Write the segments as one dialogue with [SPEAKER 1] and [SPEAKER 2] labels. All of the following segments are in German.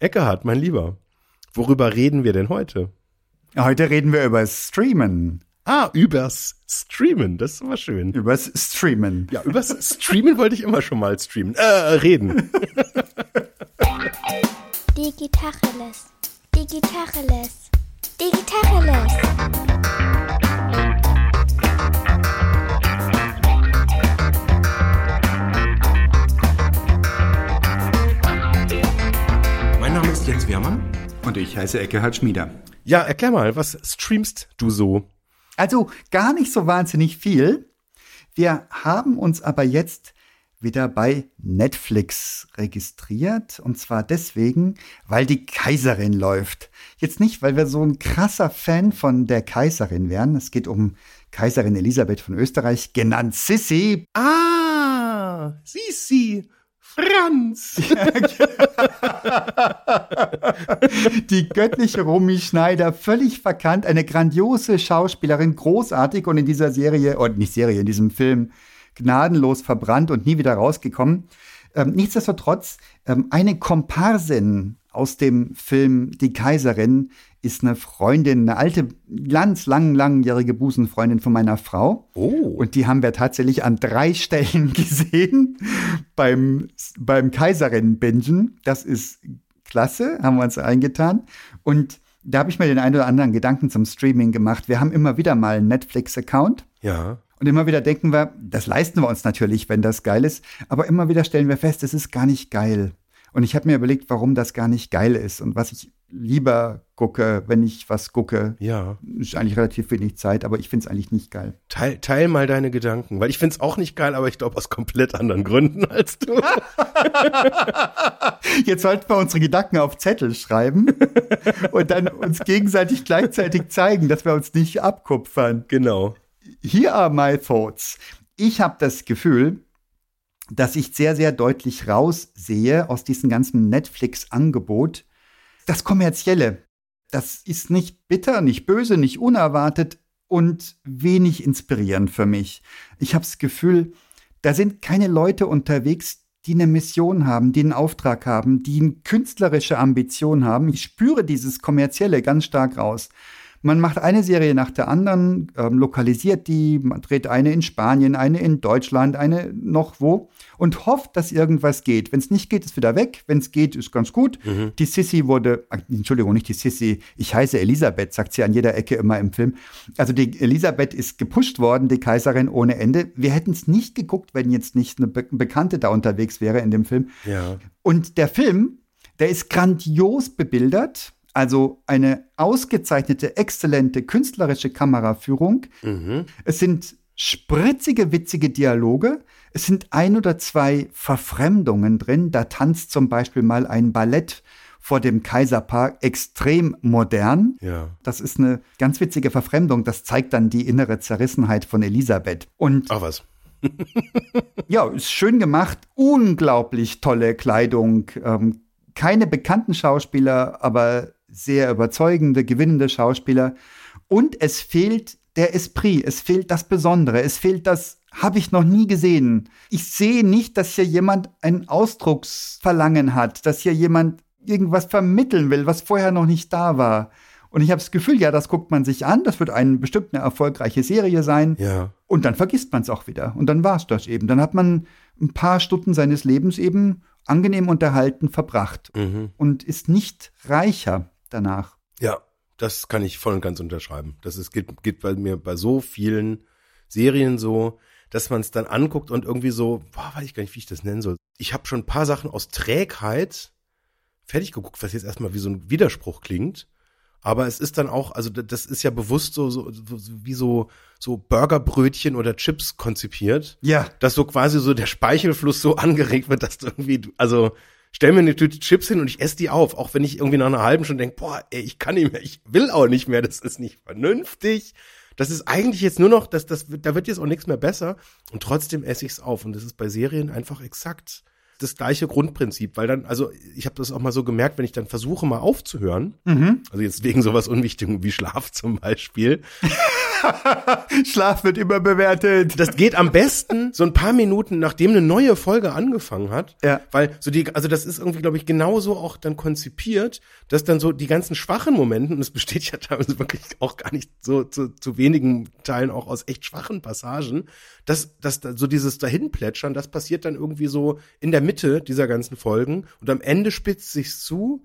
[SPEAKER 1] Eckehard, mein Lieber, worüber reden wir denn heute?
[SPEAKER 2] Heute reden wir über Streamen.
[SPEAKER 1] Ah, übers Streamen, das ist immer schön.
[SPEAKER 2] Übers Streamen.
[SPEAKER 1] Ja, übers Streamen wollte ich immer schon mal streamen. Äh, reden.
[SPEAKER 3] Digitacheles. Digitacheles. Digitacheles.
[SPEAKER 1] Jens Wehrmann.
[SPEAKER 2] Und ich heiße Eckehard Schmieder.
[SPEAKER 1] Ja, erklär mal, was streamst du so?
[SPEAKER 2] Also gar nicht so wahnsinnig viel. Wir haben uns aber jetzt wieder bei Netflix registriert. Und zwar deswegen, weil die Kaiserin läuft. Jetzt nicht, weil wir so ein krasser Fan von der Kaiserin wären. Es geht um Kaiserin Elisabeth von Österreich, genannt Sissi.
[SPEAKER 1] Ah, Sisi, Franz.
[SPEAKER 2] Die göttliche Romy Schneider, völlig verkannt, eine grandiose Schauspielerin, großartig und in dieser Serie, oder nicht Serie, in diesem Film gnadenlos verbrannt und nie wieder rausgekommen. Ähm, nichtsdestotrotz, ähm, eine Komparsin aus dem Film Die Kaiserin ist eine Freundin, eine alte, ganz lang, langjährige Busenfreundin von meiner Frau.
[SPEAKER 1] Oh.
[SPEAKER 2] Und die haben wir tatsächlich an drei Stellen gesehen beim, beim Kaiserin-Bingen. Das ist klasse, haben wir uns eingetan. Und da habe ich mir den einen oder anderen Gedanken zum Streaming gemacht. Wir haben immer wieder mal einen Netflix-Account.
[SPEAKER 1] Ja.
[SPEAKER 2] Und immer wieder denken wir, das leisten wir uns natürlich, wenn das geil ist. Aber immer wieder stellen wir fest, es ist gar nicht geil. Und ich habe mir überlegt, warum das gar nicht geil ist und was ich lieber gucke, wenn ich was gucke.
[SPEAKER 1] Ja.
[SPEAKER 2] Ist eigentlich relativ wenig Zeit, aber ich finde es eigentlich nicht geil.
[SPEAKER 1] Teil, teil mal deine Gedanken, weil ich find's auch nicht geil, aber ich glaube aus komplett anderen Gründen als du.
[SPEAKER 2] Jetzt sollten wir unsere Gedanken auf Zettel schreiben und dann uns gegenseitig gleichzeitig zeigen, dass wir uns nicht abkupfern.
[SPEAKER 1] genau.
[SPEAKER 2] Here are my thoughts. Ich habe das Gefühl, dass ich sehr, sehr deutlich raussehe aus diesem ganzen Netflix-Angebot. Das Kommerzielle, das ist nicht bitter, nicht böse, nicht unerwartet und wenig inspirierend für mich. Ich habe das Gefühl, da sind keine Leute unterwegs, die eine Mission haben, die einen Auftrag haben, die eine künstlerische Ambition haben. Ich spüre dieses Kommerzielle ganz stark raus. Man macht eine Serie nach der anderen, ähm, lokalisiert die, man dreht eine in Spanien, eine in Deutschland, eine noch wo und hofft, dass irgendwas geht. Wenn es nicht geht, ist wieder weg. Wenn es geht, ist ganz gut. Die Sissy wurde, äh, Entschuldigung, nicht die Sissy, ich heiße Elisabeth, sagt sie an jeder Ecke immer im Film. Also die Elisabeth ist gepusht worden, die Kaiserin ohne Ende. Wir hätten es nicht geguckt, wenn jetzt nicht eine Be Bekannte da unterwegs wäre in dem Film.
[SPEAKER 1] Ja.
[SPEAKER 2] Und der Film, der ist grandios bebildert. Also eine ausgezeichnete, exzellente künstlerische Kameraführung.
[SPEAKER 1] Mhm.
[SPEAKER 2] Es sind spritzige, witzige Dialoge. Es sind ein oder zwei Verfremdungen drin. Da tanzt zum Beispiel mal ein Ballett vor dem Kaiserpark extrem modern.
[SPEAKER 1] Ja.
[SPEAKER 2] Das ist eine ganz witzige Verfremdung. Das zeigt dann die innere Zerrissenheit von Elisabeth. Und
[SPEAKER 1] Ach was.
[SPEAKER 2] ja, ist schön gemacht, unglaublich tolle Kleidung, ähm, keine bekannten Schauspieler, aber sehr überzeugende, gewinnende Schauspieler. Und es fehlt der Esprit, es fehlt das Besondere, es fehlt das, habe ich noch nie gesehen. Ich sehe nicht, dass hier jemand ein Ausdrucksverlangen hat, dass hier jemand irgendwas vermitteln will, was vorher noch nicht da war. Und ich habe das Gefühl, ja, das guckt man sich an, das wird eine bestimmt eine erfolgreiche Serie sein.
[SPEAKER 1] Ja.
[SPEAKER 2] Und dann vergisst man es auch wieder. Und dann war es das eben. Dann hat man ein paar Stunden seines Lebens eben angenehm unterhalten verbracht
[SPEAKER 1] Mhm.
[SPEAKER 2] und ist nicht reicher danach.
[SPEAKER 1] Ja, das kann ich voll und ganz unterschreiben. Das ist, geht, geht bei mir bei so vielen Serien so, dass man es dann anguckt und irgendwie so, boah, weiß ich gar nicht, wie ich das nennen soll. Ich habe schon ein paar Sachen aus Trägheit fertig geguckt, was jetzt erstmal wie so ein Widerspruch klingt. Aber es ist dann auch, also das ist ja bewusst so, so, so wie so, so Burgerbrötchen oder Chips konzipiert.
[SPEAKER 2] Ja.
[SPEAKER 1] dass so quasi so der Speichelfluss so angeregt wird, dass du irgendwie, also stell mir eine Tüte Chips hin und ich esse die auf, auch wenn ich irgendwie nach einer halben Stunde denke, boah, ey, ich kann nicht mehr, ich will auch nicht mehr, das ist nicht vernünftig. Das ist eigentlich jetzt nur noch, das, das, da wird jetzt auch nichts mehr besser und trotzdem esse ich es auf und das ist bei Serien einfach exakt das gleiche Grundprinzip, weil dann, also ich habe das auch mal so gemerkt, wenn ich dann versuche mal aufzuhören, also jetzt wegen sowas Unwichtigem wie Schlaf zum Beispiel,
[SPEAKER 2] Schlaf wird immer bewertet.
[SPEAKER 1] Das geht am besten so ein paar Minuten, nachdem eine neue Folge angefangen hat.
[SPEAKER 2] Ja.
[SPEAKER 1] Weil so die, also das ist irgendwie, glaube ich, genauso auch dann konzipiert, dass dann so die ganzen schwachen Momente, und es besteht ja teilweise wirklich auch gar nicht so zu, zu wenigen Teilen auch aus echt schwachen Passagen, dass, dass da so dieses Dahinplätschern, das passiert dann irgendwie so in der Mitte dieser ganzen Folgen und am Ende spitzt sich's zu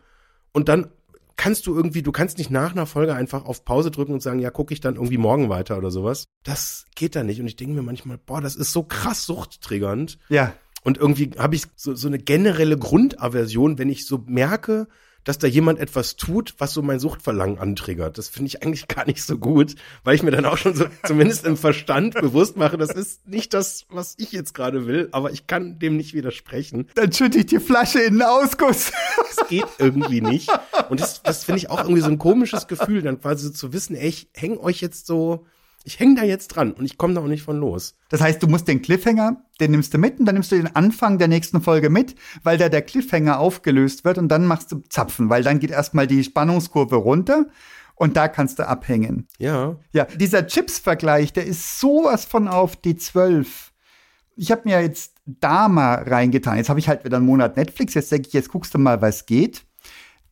[SPEAKER 1] und dann kannst du irgendwie, du kannst nicht nach einer Folge einfach auf Pause drücken und sagen, ja, gucke ich dann irgendwie morgen weiter oder sowas. Das geht da nicht. Und ich denke mir manchmal, boah, das ist so krass suchttriggernd.
[SPEAKER 2] Ja.
[SPEAKER 1] Und irgendwie habe ich so, so eine generelle Grundaversion, wenn ich so merke, dass da jemand etwas tut, was so mein Suchtverlangen antriggert. Das finde ich eigentlich gar nicht so gut, weil ich mir dann auch schon so zumindest im Verstand bewusst mache, das ist nicht das, was ich jetzt gerade will, aber ich kann dem nicht widersprechen.
[SPEAKER 2] Dann schütte ich die Flasche in den Ausguss.
[SPEAKER 1] Das geht irgendwie nicht. Und das, das finde ich auch irgendwie so ein komisches Gefühl, dann quasi so zu wissen, ey, ich häng euch jetzt so, ich häng da jetzt dran und ich komme da auch nicht von los.
[SPEAKER 2] Das heißt, du musst den Cliffhanger, den nimmst du mit und dann nimmst du den Anfang der nächsten Folge mit, weil da der Cliffhanger aufgelöst wird und dann machst du Zapfen, weil dann geht erstmal die Spannungskurve runter und da kannst du abhängen.
[SPEAKER 1] Ja.
[SPEAKER 2] Ja, dieser Chips-Vergleich, der ist sowas von auf die 12. Ich habe mir jetzt Dama reingetan. Jetzt habe ich halt wieder einen Monat Netflix. Jetzt denke ich, jetzt guckst du mal, was geht.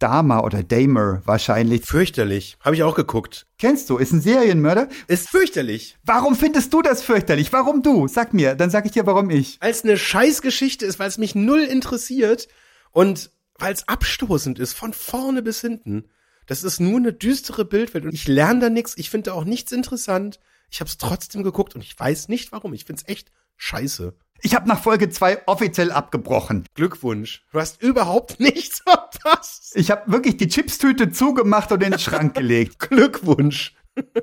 [SPEAKER 2] Dama oder Damer wahrscheinlich.
[SPEAKER 1] Fürchterlich. Habe ich auch geguckt.
[SPEAKER 2] Kennst du, ist ein Serienmörder.
[SPEAKER 1] Ist fürchterlich.
[SPEAKER 2] Warum findest du das fürchterlich? Warum du? Sag mir, dann sag ich dir, warum ich.
[SPEAKER 1] Als eine Scheißgeschichte ist, weil es mich null interessiert und weil es abstoßend ist, von vorne bis hinten. Das ist nur eine düstere Bildwelt und ich lerne da nichts. Ich finde da auch nichts interessant. Ich habe es trotzdem geguckt und ich weiß nicht warum. Ich finde es echt scheiße.
[SPEAKER 2] Ich habe nach Folge 2 offiziell abgebrochen.
[SPEAKER 1] Glückwunsch. Du hast überhaupt nichts verpasst.
[SPEAKER 2] Ich habe wirklich die Chipstüte zugemacht und in den Schrank gelegt.
[SPEAKER 1] Glückwunsch.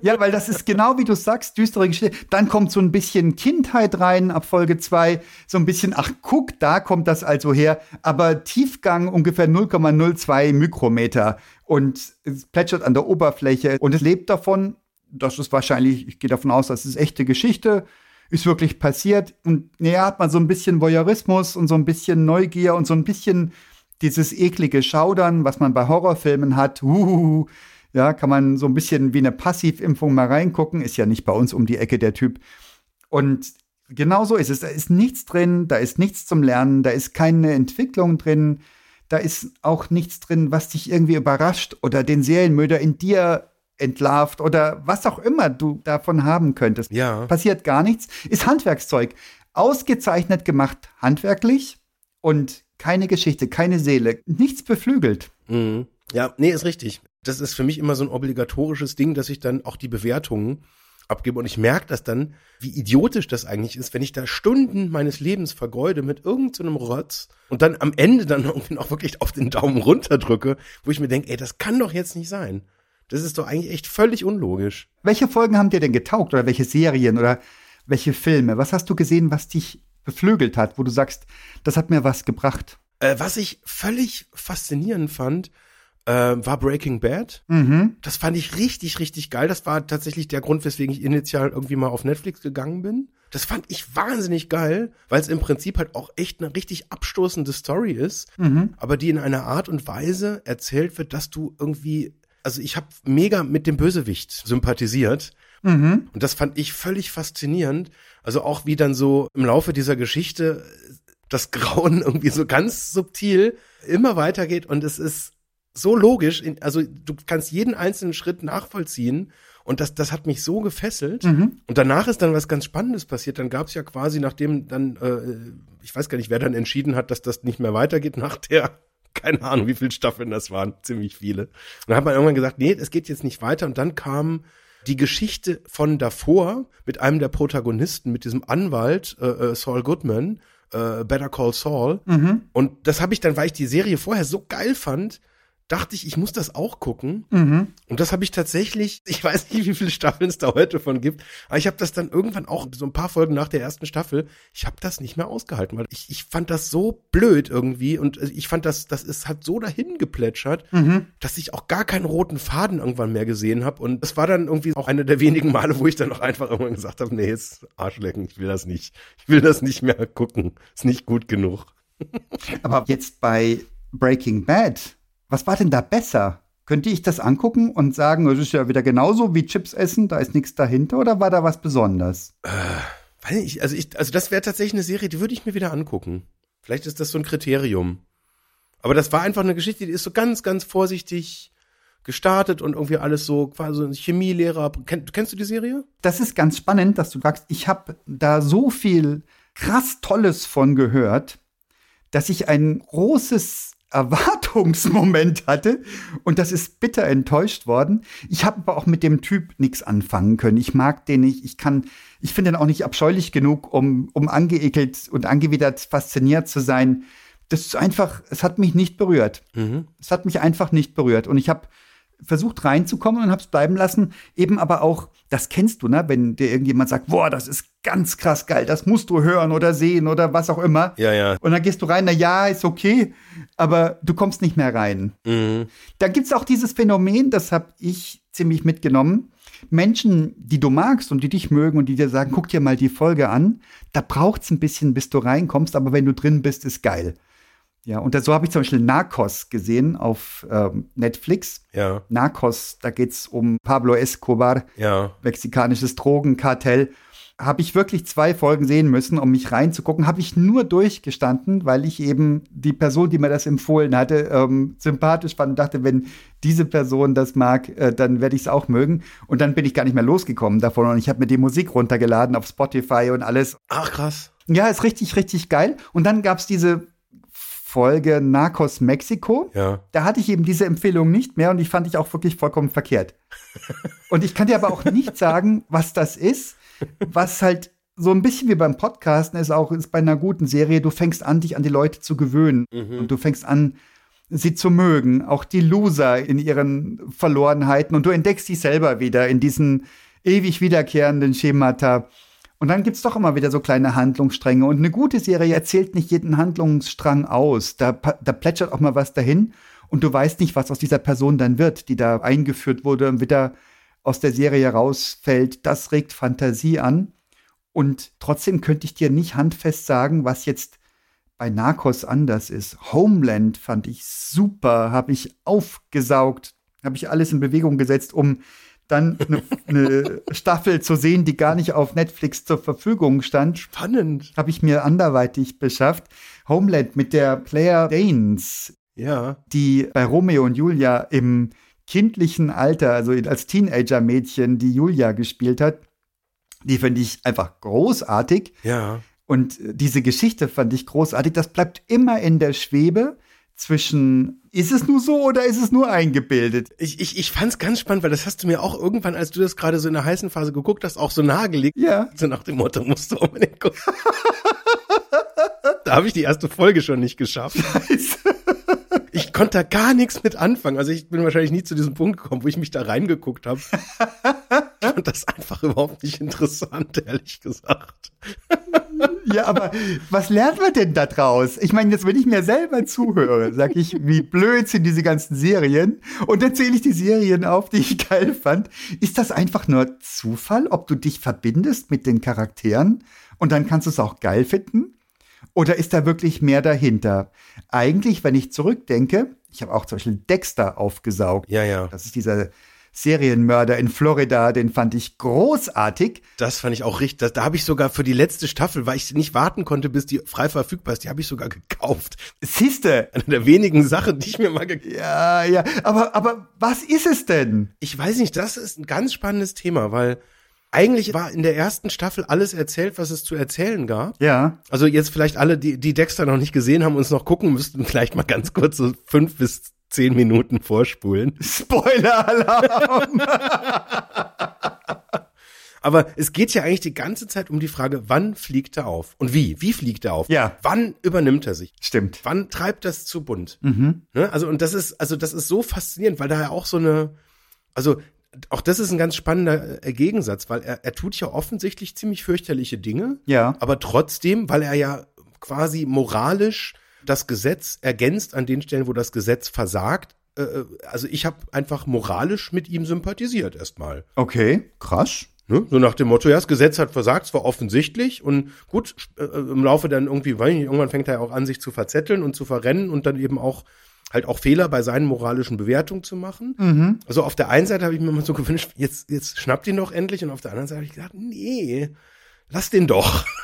[SPEAKER 2] Ja, weil das ist genau wie du sagst, düstere Geschichte. Dann kommt so ein bisschen Kindheit rein ab Folge 2. So ein bisschen, ach guck, da kommt das also her. Aber Tiefgang ungefähr 0,02 Mikrometer. Und es plätschert an der Oberfläche. Und es lebt davon, das ist wahrscheinlich, ich gehe davon aus, das ist echte Geschichte ist wirklich passiert. Und näher hat man so ein bisschen Voyeurismus und so ein bisschen Neugier und so ein bisschen dieses eklige Schaudern, was man bei Horrorfilmen hat. Uhuhu. Ja, kann man so ein bisschen wie eine Passivimpfung mal reingucken. Ist ja nicht bei uns um die Ecke der Typ. Und genau so ist es. Da ist nichts drin, da ist nichts zum Lernen, da ist keine Entwicklung drin, da ist auch nichts drin, was dich irgendwie überrascht oder den Serienmörder in dir entlarvt oder was auch immer du davon haben könntest.
[SPEAKER 1] Ja.
[SPEAKER 2] Passiert gar nichts. Ist Handwerkszeug. Ausgezeichnet gemacht handwerklich und keine Geschichte, keine Seele, nichts beflügelt.
[SPEAKER 1] Mhm. Ja, nee, ist richtig. Das ist für mich immer so ein obligatorisches Ding, dass ich dann auch die Bewertungen abgebe und ich merke das dann, wie idiotisch das eigentlich ist, wenn ich da Stunden meines Lebens vergeude mit irgendeinem so Rotz und dann am Ende dann irgendwie noch wirklich auf den Daumen runter drücke, wo ich mir denke, ey, das kann doch jetzt nicht sein. Das ist doch eigentlich echt völlig unlogisch.
[SPEAKER 2] Welche Folgen haben dir denn getaugt oder welche Serien oder welche Filme? Was hast du gesehen, was dich beflügelt hat, wo du sagst, das hat mir was gebracht?
[SPEAKER 1] Äh, was ich völlig faszinierend fand, äh, war Breaking Bad.
[SPEAKER 2] Mhm.
[SPEAKER 1] Das fand ich richtig, richtig geil. Das war tatsächlich der Grund, weswegen ich initial irgendwie mal auf Netflix gegangen bin. Das fand ich wahnsinnig geil, weil es im Prinzip halt auch echt eine richtig abstoßende Story ist,
[SPEAKER 2] Mhm.
[SPEAKER 1] aber die in einer Art und Weise erzählt wird, dass du irgendwie, also ich habe mega mit dem Bösewicht sympathisiert.
[SPEAKER 2] Mhm.
[SPEAKER 1] Und das fand ich völlig faszinierend. Also auch wie dann so im Laufe dieser Geschichte das Grauen irgendwie so ganz subtil immer weitergeht und es ist so logisch, also du kannst jeden einzelnen Schritt nachvollziehen und das, das hat mich so gefesselt.
[SPEAKER 2] Mhm.
[SPEAKER 1] Und danach ist dann was ganz Spannendes passiert. Dann gab es ja quasi, nachdem dann, äh, ich weiß gar nicht, wer dann entschieden hat, dass das nicht mehr weitergeht nach der, keine Ahnung, wie viele Staffeln das waren, ziemlich viele. Und dann hat man irgendwann gesagt, nee, es geht jetzt nicht weiter. Und dann kam die Geschichte von davor mit einem der Protagonisten, mit diesem Anwalt, äh, äh, Saul Goodman, äh, Better Call Saul.
[SPEAKER 2] Mhm.
[SPEAKER 1] Und das habe ich dann, weil ich die Serie vorher so geil fand, dachte ich, ich muss das auch gucken.
[SPEAKER 2] Mhm.
[SPEAKER 1] Und das habe ich tatsächlich, ich weiß nicht, wie viele Staffeln es da heute von gibt, aber ich habe das dann irgendwann auch, so ein paar Folgen nach der ersten Staffel, ich habe das nicht mehr ausgehalten, weil ich, ich fand das so blöd irgendwie und ich fand das, das ist, hat so dahin geplätschert,
[SPEAKER 2] Mhm.
[SPEAKER 1] dass ich auch gar keinen roten Faden irgendwann mehr gesehen habe. Und das war dann irgendwie auch eine der wenigen Male, wo ich dann auch einfach irgendwann gesagt habe, nee, jetzt Arschlecken, ich will das nicht. Ich will das nicht mehr gucken. Ist nicht gut genug.
[SPEAKER 2] Aber jetzt bei Breaking Bad, was war denn da besser? Könnte ich das angucken und sagen, es ist ja wieder genauso wie Chips essen, da ist nichts dahinter oder war da was Besonderes?
[SPEAKER 1] Weiß ich, also ich, also das wäre tatsächlich eine Serie, die würde ich mir wieder angucken. Vielleicht ist das so ein Kriterium. Aber das war einfach eine Geschichte, die ist so ganz, ganz vorsichtig gestartet und irgendwie alles so quasi ein Chemielehrer. Kenn, kennst du die Serie?
[SPEAKER 2] Das ist ganz spannend, dass du sagst, ich habe da so viel krass Tolles von gehört, dass ich ein großes Erwartungsmoment hatte und das ist bitter enttäuscht worden. Ich habe aber auch mit dem Typ nichts anfangen können. Ich mag den nicht. Ich kann, ich finde den auch nicht abscheulich genug, um, um angeekelt und angewidert fasziniert zu sein. Das ist einfach, es hat mich nicht berührt.
[SPEAKER 1] Mhm.
[SPEAKER 2] Es hat mich einfach nicht berührt. Und ich habe versucht reinzukommen und habe es bleiben lassen. Eben aber auch, das kennst du, ne? Wenn dir irgendjemand sagt, boah, das ist ganz krass geil, das musst du hören oder sehen oder was auch immer.
[SPEAKER 1] Ja, ja.
[SPEAKER 2] Und dann gehst du rein, na ja, ist okay, aber du kommst nicht mehr rein.
[SPEAKER 1] Mhm.
[SPEAKER 2] Da gibt's auch dieses Phänomen, das habe ich ziemlich mitgenommen. Menschen, die du magst und die dich mögen und die dir sagen, guck dir mal die Folge an, da braucht's ein bisschen, bis du reinkommst, aber wenn du drin bist, ist geil. Ja, und da, so habe ich zum Beispiel Narcos gesehen auf ähm, Netflix.
[SPEAKER 1] Ja,
[SPEAKER 2] Narcos, da geht's um Pablo Escobar,
[SPEAKER 1] ja.
[SPEAKER 2] mexikanisches Drogenkartell. Habe ich wirklich zwei Folgen sehen müssen, um mich reinzugucken. Habe ich nur durchgestanden, weil ich eben die Person, die mir das empfohlen hatte, ähm, sympathisch fand und dachte, wenn diese Person das mag, äh, dann werde ich es auch mögen. Und dann bin ich gar nicht mehr losgekommen davon. Und ich habe mir die Musik runtergeladen auf Spotify und alles.
[SPEAKER 1] Ach, krass.
[SPEAKER 2] Ja, ist richtig, richtig geil. Und dann gab's diese Folge Narcos Mexiko.
[SPEAKER 1] Ja.
[SPEAKER 2] Da hatte ich eben diese Empfehlung nicht mehr und die fand ich auch wirklich vollkommen verkehrt. und ich kann dir aber auch nicht sagen, was das ist, was halt so ein bisschen wie beim Podcasten ist auch ist bei einer guten Serie, du fängst an, dich an die Leute zu gewöhnen
[SPEAKER 1] Mhm.
[SPEAKER 2] und du fängst an, sie zu mögen, auch die Loser in ihren Verlorenheiten und du entdeckst dich selber wieder in diesen ewig wiederkehrenden Schemata. Und dann gibt's doch immer wieder so kleine Handlungsstränge. Und eine gute Serie erzählt nicht jeden Handlungsstrang aus. Da, da plätschert auch mal was dahin und du weißt nicht, was aus dieser Person dann wird, die da eingeführt wurde und wieder aus der Serie rausfällt. Das regt Fantasie an. Und trotzdem könnte ich dir nicht handfest sagen, was jetzt bei Narcos anders ist. Homeland fand ich super, habe ich aufgesaugt, habe ich alles in Bewegung gesetzt, um dann eine, eine Staffel zu sehen, die gar nicht auf Netflix zur Verfügung stand.
[SPEAKER 1] Spannend.
[SPEAKER 2] Habe ich mir anderweitig beschafft. Homeland mit der Claire Danes,
[SPEAKER 1] Ja.
[SPEAKER 2] die bei Romeo und Julia im kindlichen Alter, also als Teenager-Mädchen, die Julia gespielt hat, die finde ich einfach großartig.
[SPEAKER 1] Ja.
[SPEAKER 2] Und diese Geschichte fand ich großartig. Das bleibt immer in der Schwebe zwischen, ist es nur so oder ist es nur eingebildet?
[SPEAKER 1] Ich, ich, ich fand's ganz spannend, weil das hast du mir auch irgendwann, als du das gerade so in der heißen Phase geguckt hast, auch so nahegelegt.
[SPEAKER 2] Ja.
[SPEAKER 1] So nach dem Motto, musst du unbedingt gucken. da habe ich die erste Folge schon nicht geschafft. Ich konnte da gar nichts mit anfangen. Also ich bin wahrscheinlich nie zu diesem Punkt gekommen, wo ich mich da reingeguckt habe. Ich fand das einfach überhaupt nicht interessant, ehrlich gesagt.
[SPEAKER 2] Ja, aber was lernt man denn da draus? Ich meine, jetzt, wenn ich mir selber zuhöre, sag ich, wie blöd sind diese ganzen Serien und dann zähle ich die Serien auf, die ich geil fand. Ist das einfach nur Zufall, ob du dich verbindest mit den Charakteren und dann kannst du es auch geil finden? Oder ist da wirklich mehr dahinter? Eigentlich, wenn ich zurückdenke, ich habe auch zum Beispiel Dexter aufgesaugt.
[SPEAKER 1] Ja, ja.
[SPEAKER 2] Das ist dieser Serienmörder in Florida, den fand ich großartig.
[SPEAKER 1] Das fand ich auch richtig. Das, da habe ich sogar für die letzte Staffel, weil ich nicht warten konnte, bis die frei verfügbar ist, die habe ich sogar gekauft.
[SPEAKER 2] Siehste,
[SPEAKER 1] Eine der wenigen Sachen, die ich mir mal gekauft
[SPEAKER 2] Ja, ja, aber, aber was ist es denn?
[SPEAKER 1] Ich weiß nicht, das ist ein ganz spannendes Thema, weil eigentlich war in der ersten Staffel alles erzählt, was es zu erzählen gab.
[SPEAKER 2] Ja,
[SPEAKER 1] Also jetzt vielleicht alle, die, die Dexter noch nicht gesehen haben, uns noch gucken müssten, vielleicht mal ganz kurz so fünf bis zehn Minuten vorspulen.
[SPEAKER 2] Spoiler-Alarm.
[SPEAKER 1] Aber es geht ja eigentlich die ganze Zeit um die Frage, wann fliegt er auf? Und wie? Wie fliegt er auf?
[SPEAKER 2] Ja.
[SPEAKER 1] Wann übernimmt er sich?
[SPEAKER 2] Stimmt.
[SPEAKER 1] Wann treibt das zu bunt?
[SPEAKER 2] Mhm.
[SPEAKER 1] Ne? Also, und das ist, also das ist so faszinierend, weil da ja auch so eine, also auch das ist ein ganz spannender äh, Gegensatz, weil er, er tut ja offensichtlich ziemlich fürchterliche Dinge,
[SPEAKER 2] Ja,
[SPEAKER 1] aber trotzdem, weil er ja quasi moralisch das Gesetz ergänzt an den Stellen, wo das Gesetz versagt. äh, Also ich habe einfach moralisch mit ihm sympathisiert erstmal.
[SPEAKER 2] okay, krass.
[SPEAKER 1] Ne? So nach dem Motto, ja, das Gesetz hat versagt, es war offensichtlich und gut, äh, im Laufe dann irgendwie, weiß ich nicht, irgendwann fängt er ja auch an, sich zu verzetteln und zu verrennen und dann eben auch halt auch Fehler bei seinen moralischen Bewertungen zu machen.
[SPEAKER 2] Mhm.
[SPEAKER 1] Also auf der einen Seite habe ich mir immer so gewünscht, jetzt, jetzt schnappt ihn doch endlich und auf der anderen Seite habe ich gedacht, nee, lass den doch.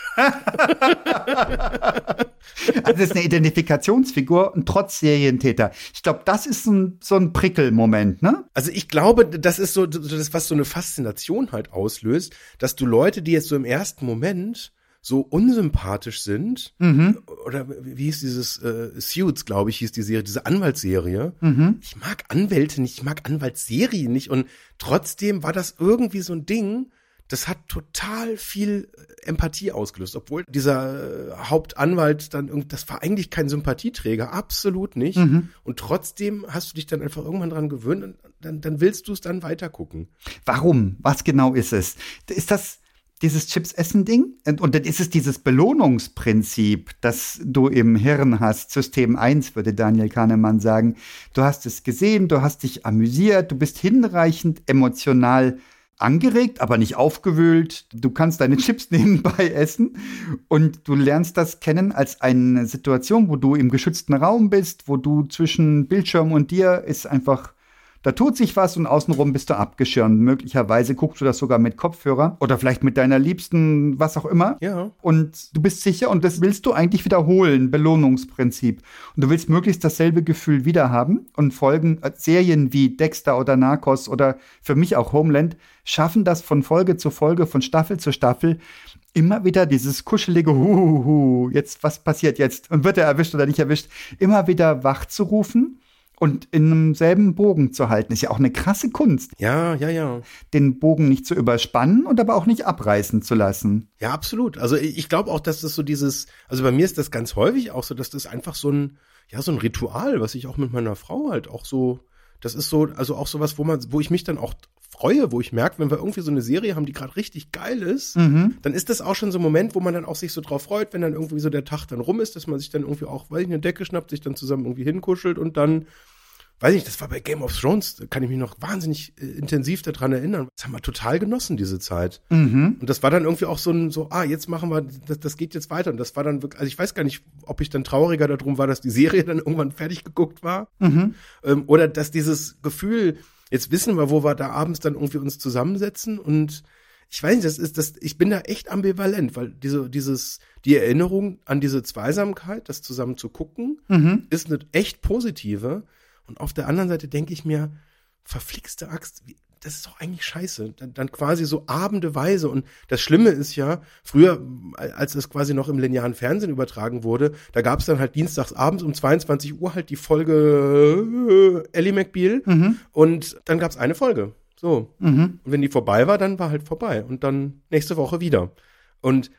[SPEAKER 2] Also das ist eine Identifikationsfigur und trotz Serientäter. Ich glaube, das ist ein, so ein Prickelmoment, ne?
[SPEAKER 1] Also ich glaube, das ist so das, was so eine Faszination halt auslöst, dass du Leute, die jetzt so im ersten Moment so unsympathisch sind,
[SPEAKER 2] Mhm.
[SPEAKER 1] oder wie hieß dieses äh, Suits, glaube ich, hieß die Serie, diese Anwaltsserie.
[SPEAKER 2] Mhm.
[SPEAKER 1] Ich mag Anwälte nicht, ich mag Anwaltsserien nicht und trotzdem war das irgendwie so ein Ding, das hat total viel äh, Empathie ausgelöst, obwohl dieser äh, Hauptanwalt dann irgendwie, das war eigentlich kein Sympathieträger, absolut nicht.
[SPEAKER 2] Mhm.
[SPEAKER 1] Und trotzdem hast du dich dann einfach irgendwann dran gewöhnt und dann, dann willst du es dann weiter gucken.
[SPEAKER 2] Warum? Was genau ist es? Ist das dieses Chips-Essen-Ding? Und und dann ist es dieses Belohnungsprinzip, das du im Hirn hast. System 1, würde Daniel Kahnemann sagen. Du hast es gesehen, du hast dich amüsiert, du bist hinreichend emotional angeregt, aber nicht aufgewühlt. Du kannst deine Chips nebenbei essen und du lernst das kennen als eine Situation, wo du im geschützten Raum bist, wo du zwischen Bildschirm und dir ist einfach da tut sich was und außenrum bist du abgeschirmt. Möglicherweise guckst du das sogar mit Kopfhörer oder vielleicht mit deiner Liebsten, was auch immer.
[SPEAKER 1] Ja.
[SPEAKER 2] Und du bist sicher und das willst du eigentlich wiederholen, Belohnungsprinzip. Und du willst möglichst dasselbe Gefühl wieder haben und Folgen, äh, Serien wie Dexter oder Narcos oder für mich auch Homeland schaffen das von Folge zu Folge, von Staffel zu Staffel immer wieder dieses kuschelige Huhuhu, jetzt, was passiert jetzt? Und wird er erwischt oder nicht erwischt? Immer wieder wach zu rufen und in einem selben Bogen zu halten. Ist ja auch eine krasse Kunst,
[SPEAKER 1] Ja, ja, ja.
[SPEAKER 2] den Bogen nicht zu überspannen und aber auch nicht abreißen zu lassen.
[SPEAKER 1] Ja, absolut. Also ich glaube auch, dass das so dieses, also bei mir ist das ganz häufig auch so, dass das einfach so ein, ja, so ein Ritual, was ich auch mit meiner Frau halt auch so, das ist so, also auch sowas, wo man, wo ich mich dann auch freue, wo ich merke, wenn wir irgendwie so eine Serie haben, die gerade richtig geil ist,
[SPEAKER 2] Mhm.
[SPEAKER 1] dann ist das auch schon so ein Moment, wo man dann auch sich so drauf freut, wenn dann irgendwie so der Tag dann rum ist, dass man sich dann irgendwie auch, weiß ich, eine Decke schnappt, sich dann zusammen irgendwie hinkuschelt und dann, weiß ich nicht, das war bei Game of Thrones, da kann ich mich noch wahnsinnig äh, intensiv daran erinnern. Das haben wir total genossen, diese Zeit.
[SPEAKER 2] Mhm.
[SPEAKER 1] Und das war dann irgendwie auch so ein, so, ah, jetzt machen wir, das, das geht jetzt weiter. Und das war dann wirklich, also ich weiß gar nicht, ob ich dann trauriger darum war, dass die Serie dann irgendwann fertig geguckt war.
[SPEAKER 2] Mhm.
[SPEAKER 1] Ähm, oder dass dieses Gefühl, jetzt wissen wir, wo wir da abends dann irgendwie uns zusammensetzen und ich weiß nicht, das ist das, ich bin da echt ambivalent, weil diese, dieses, die Erinnerung an diese Zweisamkeit, das zusammen zu gucken,
[SPEAKER 2] Mhm.
[SPEAKER 1] ist eine echt positive. Und auf der anderen Seite denke ich mir, verflixte Axt, wie- das ist doch eigentlich scheiße. Dann, dann quasi so abendeweise. Und das Schlimme ist ja, früher, als es quasi noch im linearen Fernsehen übertragen wurde, da gab es dann halt dienstags abends um 22 Uhr halt die Folge äh, Ellie McBeal.
[SPEAKER 2] Mhm.
[SPEAKER 1] Und dann gab es eine Folge. So.
[SPEAKER 2] Mhm.
[SPEAKER 1] Und wenn die vorbei war, dann war halt vorbei. Und dann nächste Woche wieder. Und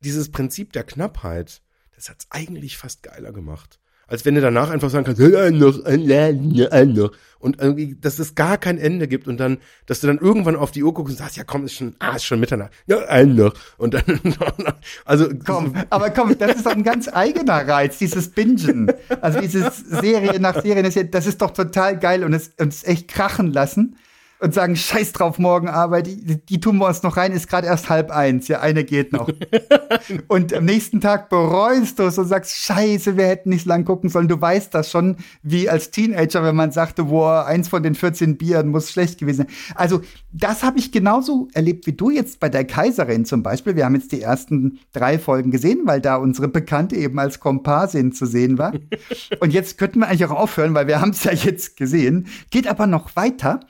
[SPEAKER 1] dieses Prinzip der Knappheit, das hat's eigentlich fast geiler gemacht. Als wenn du danach einfach sagen kannst, "Ja, noch, ja, noch. Und irgendwie, dass es gar kein Ende gibt und dann, dass du dann irgendwann auf die Uhr guckst und sagst, ja komm, ist schon, ah, ist schon Mitternacht. Ja, ein noch. Und dann, also,
[SPEAKER 2] Komm, aber komm, das ist doch ein ganz eigener Reiz, dieses Bingen. Also dieses Serie nach Serie, das ist ja- das ist doch total geil und es uns echt krachen lassen und sagen, scheiß drauf, morgen Arbeit, die, die tun wir uns noch rein, ist gerade erst halb eins, ja, eine geht noch. und am nächsten Tag bereust du es und sagst, scheiße, wir hätten nicht lang gucken sollen. Du weißt das schon, wie als Teenager, wenn man sagte, boah, eins von den 14 Bieren muss schlecht gewesen sein. Also, das habe ich genauso erlebt wie du jetzt bei der Kaiserin zum Beispiel. Wir haben jetzt die ersten drei Folgen gesehen, weil da unsere Bekannte eben als Komparsin zu sehen war. Und jetzt könnten wir eigentlich auch aufhören, weil wir haben es ja jetzt gesehen. Geht aber noch weiter.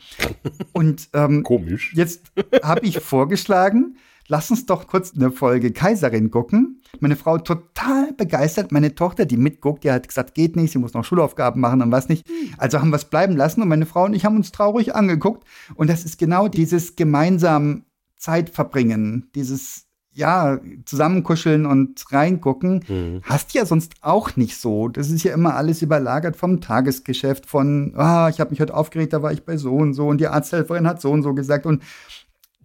[SPEAKER 2] Und ähm,
[SPEAKER 1] komisch.
[SPEAKER 2] Jetzt habe ich vorgeschlagen, lass uns doch kurz eine Folge Kaiserin gucken. Meine Frau total begeistert. Meine Tochter, die mitguckt, die hat gesagt, geht nicht, sie muss noch Schulaufgaben machen und was nicht. Also haben wir es bleiben lassen und meine Frau und ich haben uns traurig angeguckt. Und das ist genau dieses gemeinsam Zeit verbringen, dieses ja, zusammenkuscheln und reingucken,
[SPEAKER 1] Mhm.
[SPEAKER 2] hast du ja sonst auch nicht so. Das ist ja immer alles überlagert vom Tagesgeschäft, von, ah, ich habe mich heute aufgeregt, da war ich bei so und so und die Arzthelferin hat so und so gesagt. Und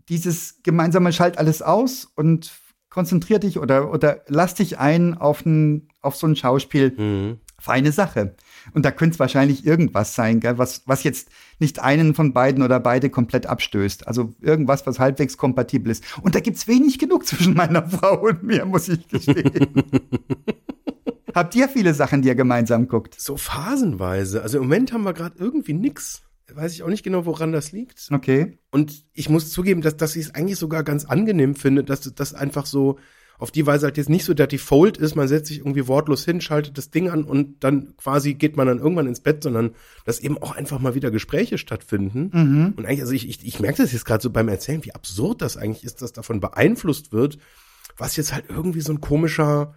[SPEAKER 2] dieses gemeinsame Schalt alles aus und konzentrier dich oder, oder lass dich ein auf, ein, auf so ein Schauspiel.
[SPEAKER 1] Mhm.
[SPEAKER 2] Feine Sache. Und da könnte es wahrscheinlich irgendwas sein, gell, was, was jetzt nicht einen von beiden oder beide komplett abstößt. Also irgendwas, was halbwegs kompatibel ist. Und da gibt's wenig genug zwischen meiner Frau und mir, muss ich gestehen. Habt ihr viele Sachen, die ihr gemeinsam guckt?
[SPEAKER 1] So phasenweise. Also im Moment haben wir gerade irgendwie nix. Weiß ich auch nicht genau, woran das liegt.
[SPEAKER 2] Okay.
[SPEAKER 1] Und ich muss zugeben, dass, dass ich es eigentlich sogar ganz angenehm finde, dass das einfach so auf die Weise halt jetzt nicht so der Default ist, man setzt sich irgendwie wortlos hin, schaltet das Ding an und dann quasi geht man dann irgendwann ins Bett, sondern dass eben auch einfach mal wieder Gespräche stattfinden.
[SPEAKER 2] Mhm.
[SPEAKER 1] Und eigentlich, also ich, ich, ich merke das jetzt gerade so beim Erzählen, wie absurd das eigentlich ist, dass davon beeinflusst wird, was jetzt halt irgendwie so ein komischer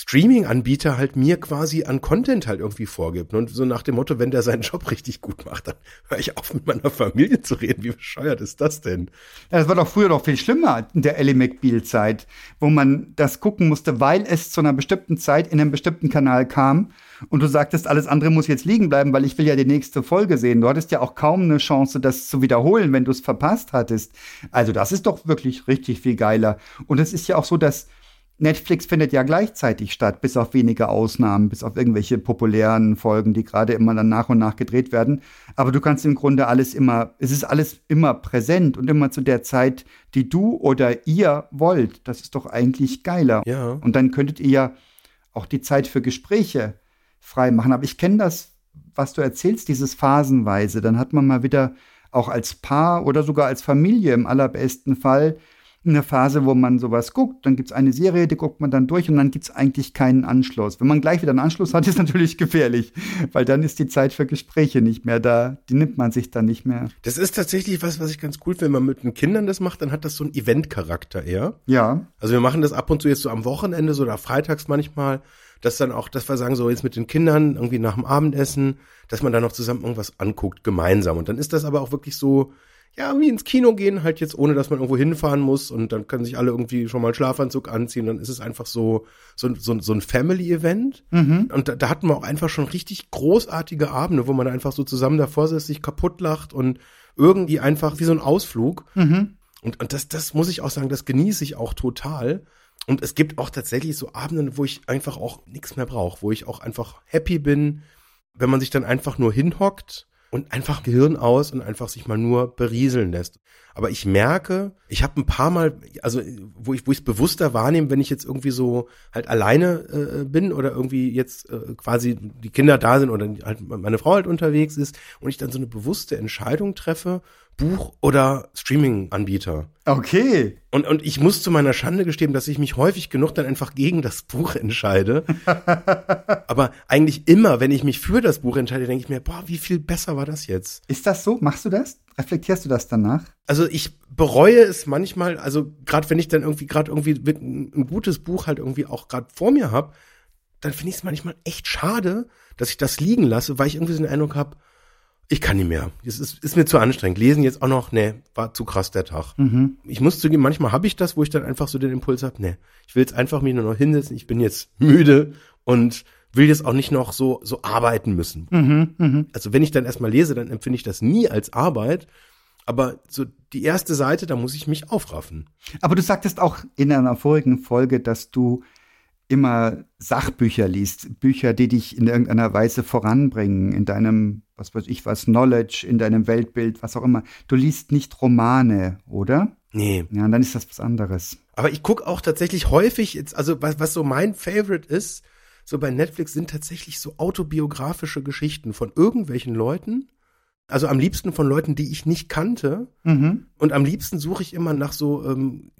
[SPEAKER 1] Streaming-Anbieter halt mir quasi an Content halt irgendwie vorgibt. Und so nach dem Motto, wenn der seinen Job richtig gut macht, dann höre ich auf, mit meiner Familie zu reden. Wie bescheuert ist das denn?
[SPEAKER 2] Das war doch früher noch viel schlimmer in der Ellie McBeal-Zeit, wo man das gucken musste, weil es zu einer bestimmten Zeit in einem bestimmten Kanal kam. Und du sagtest, alles andere muss jetzt liegen bleiben, weil ich will ja die nächste Folge sehen. Du hattest ja auch kaum eine Chance, das zu wiederholen, wenn du es verpasst hattest. Also das ist doch wirklich richtig viel geiler. Und es ist ja auch so, dass Netflix findet ja gleichzeitig statt, bis auf wenige Ausnahmen, bis auf irgendwelche populären Folgen, die gerade immer dann nach und nach gedreht werden. Aber du kannst im Grunde alles immer, es ist alles immer präsent und immer zu der Zeit, die du oder ihr wollt. Das ist doch eigentlich geiler.
[SPEAKER 1] Ja.
[SPEAKER 2] Und dann könntet ihr ja auch die Zeit für Gespräche frei machen. Aber ich kenne das, was du erzählst, dieses phasenweise. Dann hat man mal wieder auch als Paar oder sogar als Familie im allerbesten Fall eine Phase, wo man sowas guckt. Dann gibt es eine Serie, die guckt man dann durch und dann gibt es eigentlich keinen Anschluss. Wenn man gleich wieder einen Anschluss hat, ist natürlich gefährlich, weil dann ist die Zeit für Gespräche nicht mehr da. Die nimmt man sich dann nicht mehr.
[SPEAKER 1] Das ist tatsächlich was, was ich ganz cool finde, wenn man mit den Kindern das macht, dann hat das so einen Event-Charakter eher.
[SPEAKER 2] Ja.
[SPEAKER 1] Also wir machen das ab und zu jetzt so am Wochenende so oder freitags manchmal, dass dann auch, dass wir sagen, so jetzt mit den Kindern irgendwie nach dem Abendessen, dass man dann noch zusammen irgendwas anguckt, gemeinsam. Und dann ist das aber auch wirklich so, ja, wie ins Kino gehen, halt jetzt ohne, dass man irgendwo hinfahren muss und dann können sich alle irgendwie schon mal einen Schlafanzug anziehen. Dann ist es einfach so, so, so, so ein Family-Event.
[SPEAKER 2] Mhm.
[SPEAKER 1] Und da, da hatten wir auch einfach schon richtig großartige Abende, wo man einfach so zusammen davor sitzt, sich kaputt lacht und irgendwie einfach wie so ein Ausflug.
[SPEAKER 2] Mhm.
[SPEAKER 1] Und, und das, das muss ich auch sagen, das genieße ich auch total. Und es gibt auch tatsächlich so Abende, wo ich einfach auch nichts mehr brauche, wo ich auch einfach happy bin, wenn man sich dann einfach nur hinhockt und einfach Gehirn aus und einfach sich mal nur berieseln lässt. Aber ich merke, ich habe ein paar Mal, also wo ich wo ich es bewusster wahrnehme, wenn ich jetzt irgendwie so halt alleine äh, bin oder irgendwie jetzt äh, quasi die Kinder da sind oder halt meine Frau halt unterwegs ist und ich dann so eine bewusste Entscheidung treffe, Buch oder Streaming-Anbieter.
[SPEAKER 2] Okay.
[SPEAKER 1] Und, und ich muss zu meiner Schande gestehen, dass ich mich häufig genug dann einfach gegen das Buch entscheide. Aber eigentlich immer, wenn ich mich für das Buch entscheide, denke ich mir, boah, wie viel besser war das jetzt?
[SPEAKER 2] Ist das so? Machst du das? Reflektierst du das danach?
[SPEAKER 1] Also ich bereue es manchmal, also gerade wenn ich dann irgendwie gerade irgendwie ein, ein gutes Buch halt irgendwie auch gerade vor mir habe, dann finde ich es manchmal echt schade, dass ich das liegen lasse, weil ich irgendwie so den Eindruck habe, ich kann nicht mehr. Es ist, ist mir zu anstrengend. Lesen jetzt auch noch, nee, war zu krass der Tag.
[SPEAKER 2] Mhm.
[SPEAKER 1] Ich muss zugeben, manchmal habe ich das, wo ich dann einfach so den Impuls habe, nee, ich will jetzt einfach mich nur noch hinsetzen, ich bin jetzt müde und will jetzt auch nicht noch so, so arbeiten müssen.
[SPEAKER 2] Mhm. Mhm.
[SPEAKER 1] Also wenn ich dann erstmal lese, dann empfinde ich das nie als Arbeit. Aber so die erste Seite, da muss ich mich aufraffen.
[SPEAKER 2] Aber du sagtest auch in einer vorigen Folge, dass du immer Sachbücher liest, Bücher, die dich in irgendeiner Weise voranbringen, in deinem, was weiß ich was, Knowledge, in deinem Weltbild, was auch immer. Du liest nicht Romane, oder?
[SPEAKER 1] Nee.
[SPEAKER 2] Ja, und dann ist das was anderes.
[SPEAKER 1] Aber ich gucke auch tatsächlich häufig, jetzt, also was, was so mein Favorite ist, so bei Netflix sind tatsächlich so autobiografische Geschichten von irgendwelchen Leuten. Also am liebsten von Leuten, die ich nicht kannte.
[SPEAKER 2] Mhm.
[SPEAKER 1] Und am liebsten suche ich immer nach so ähm,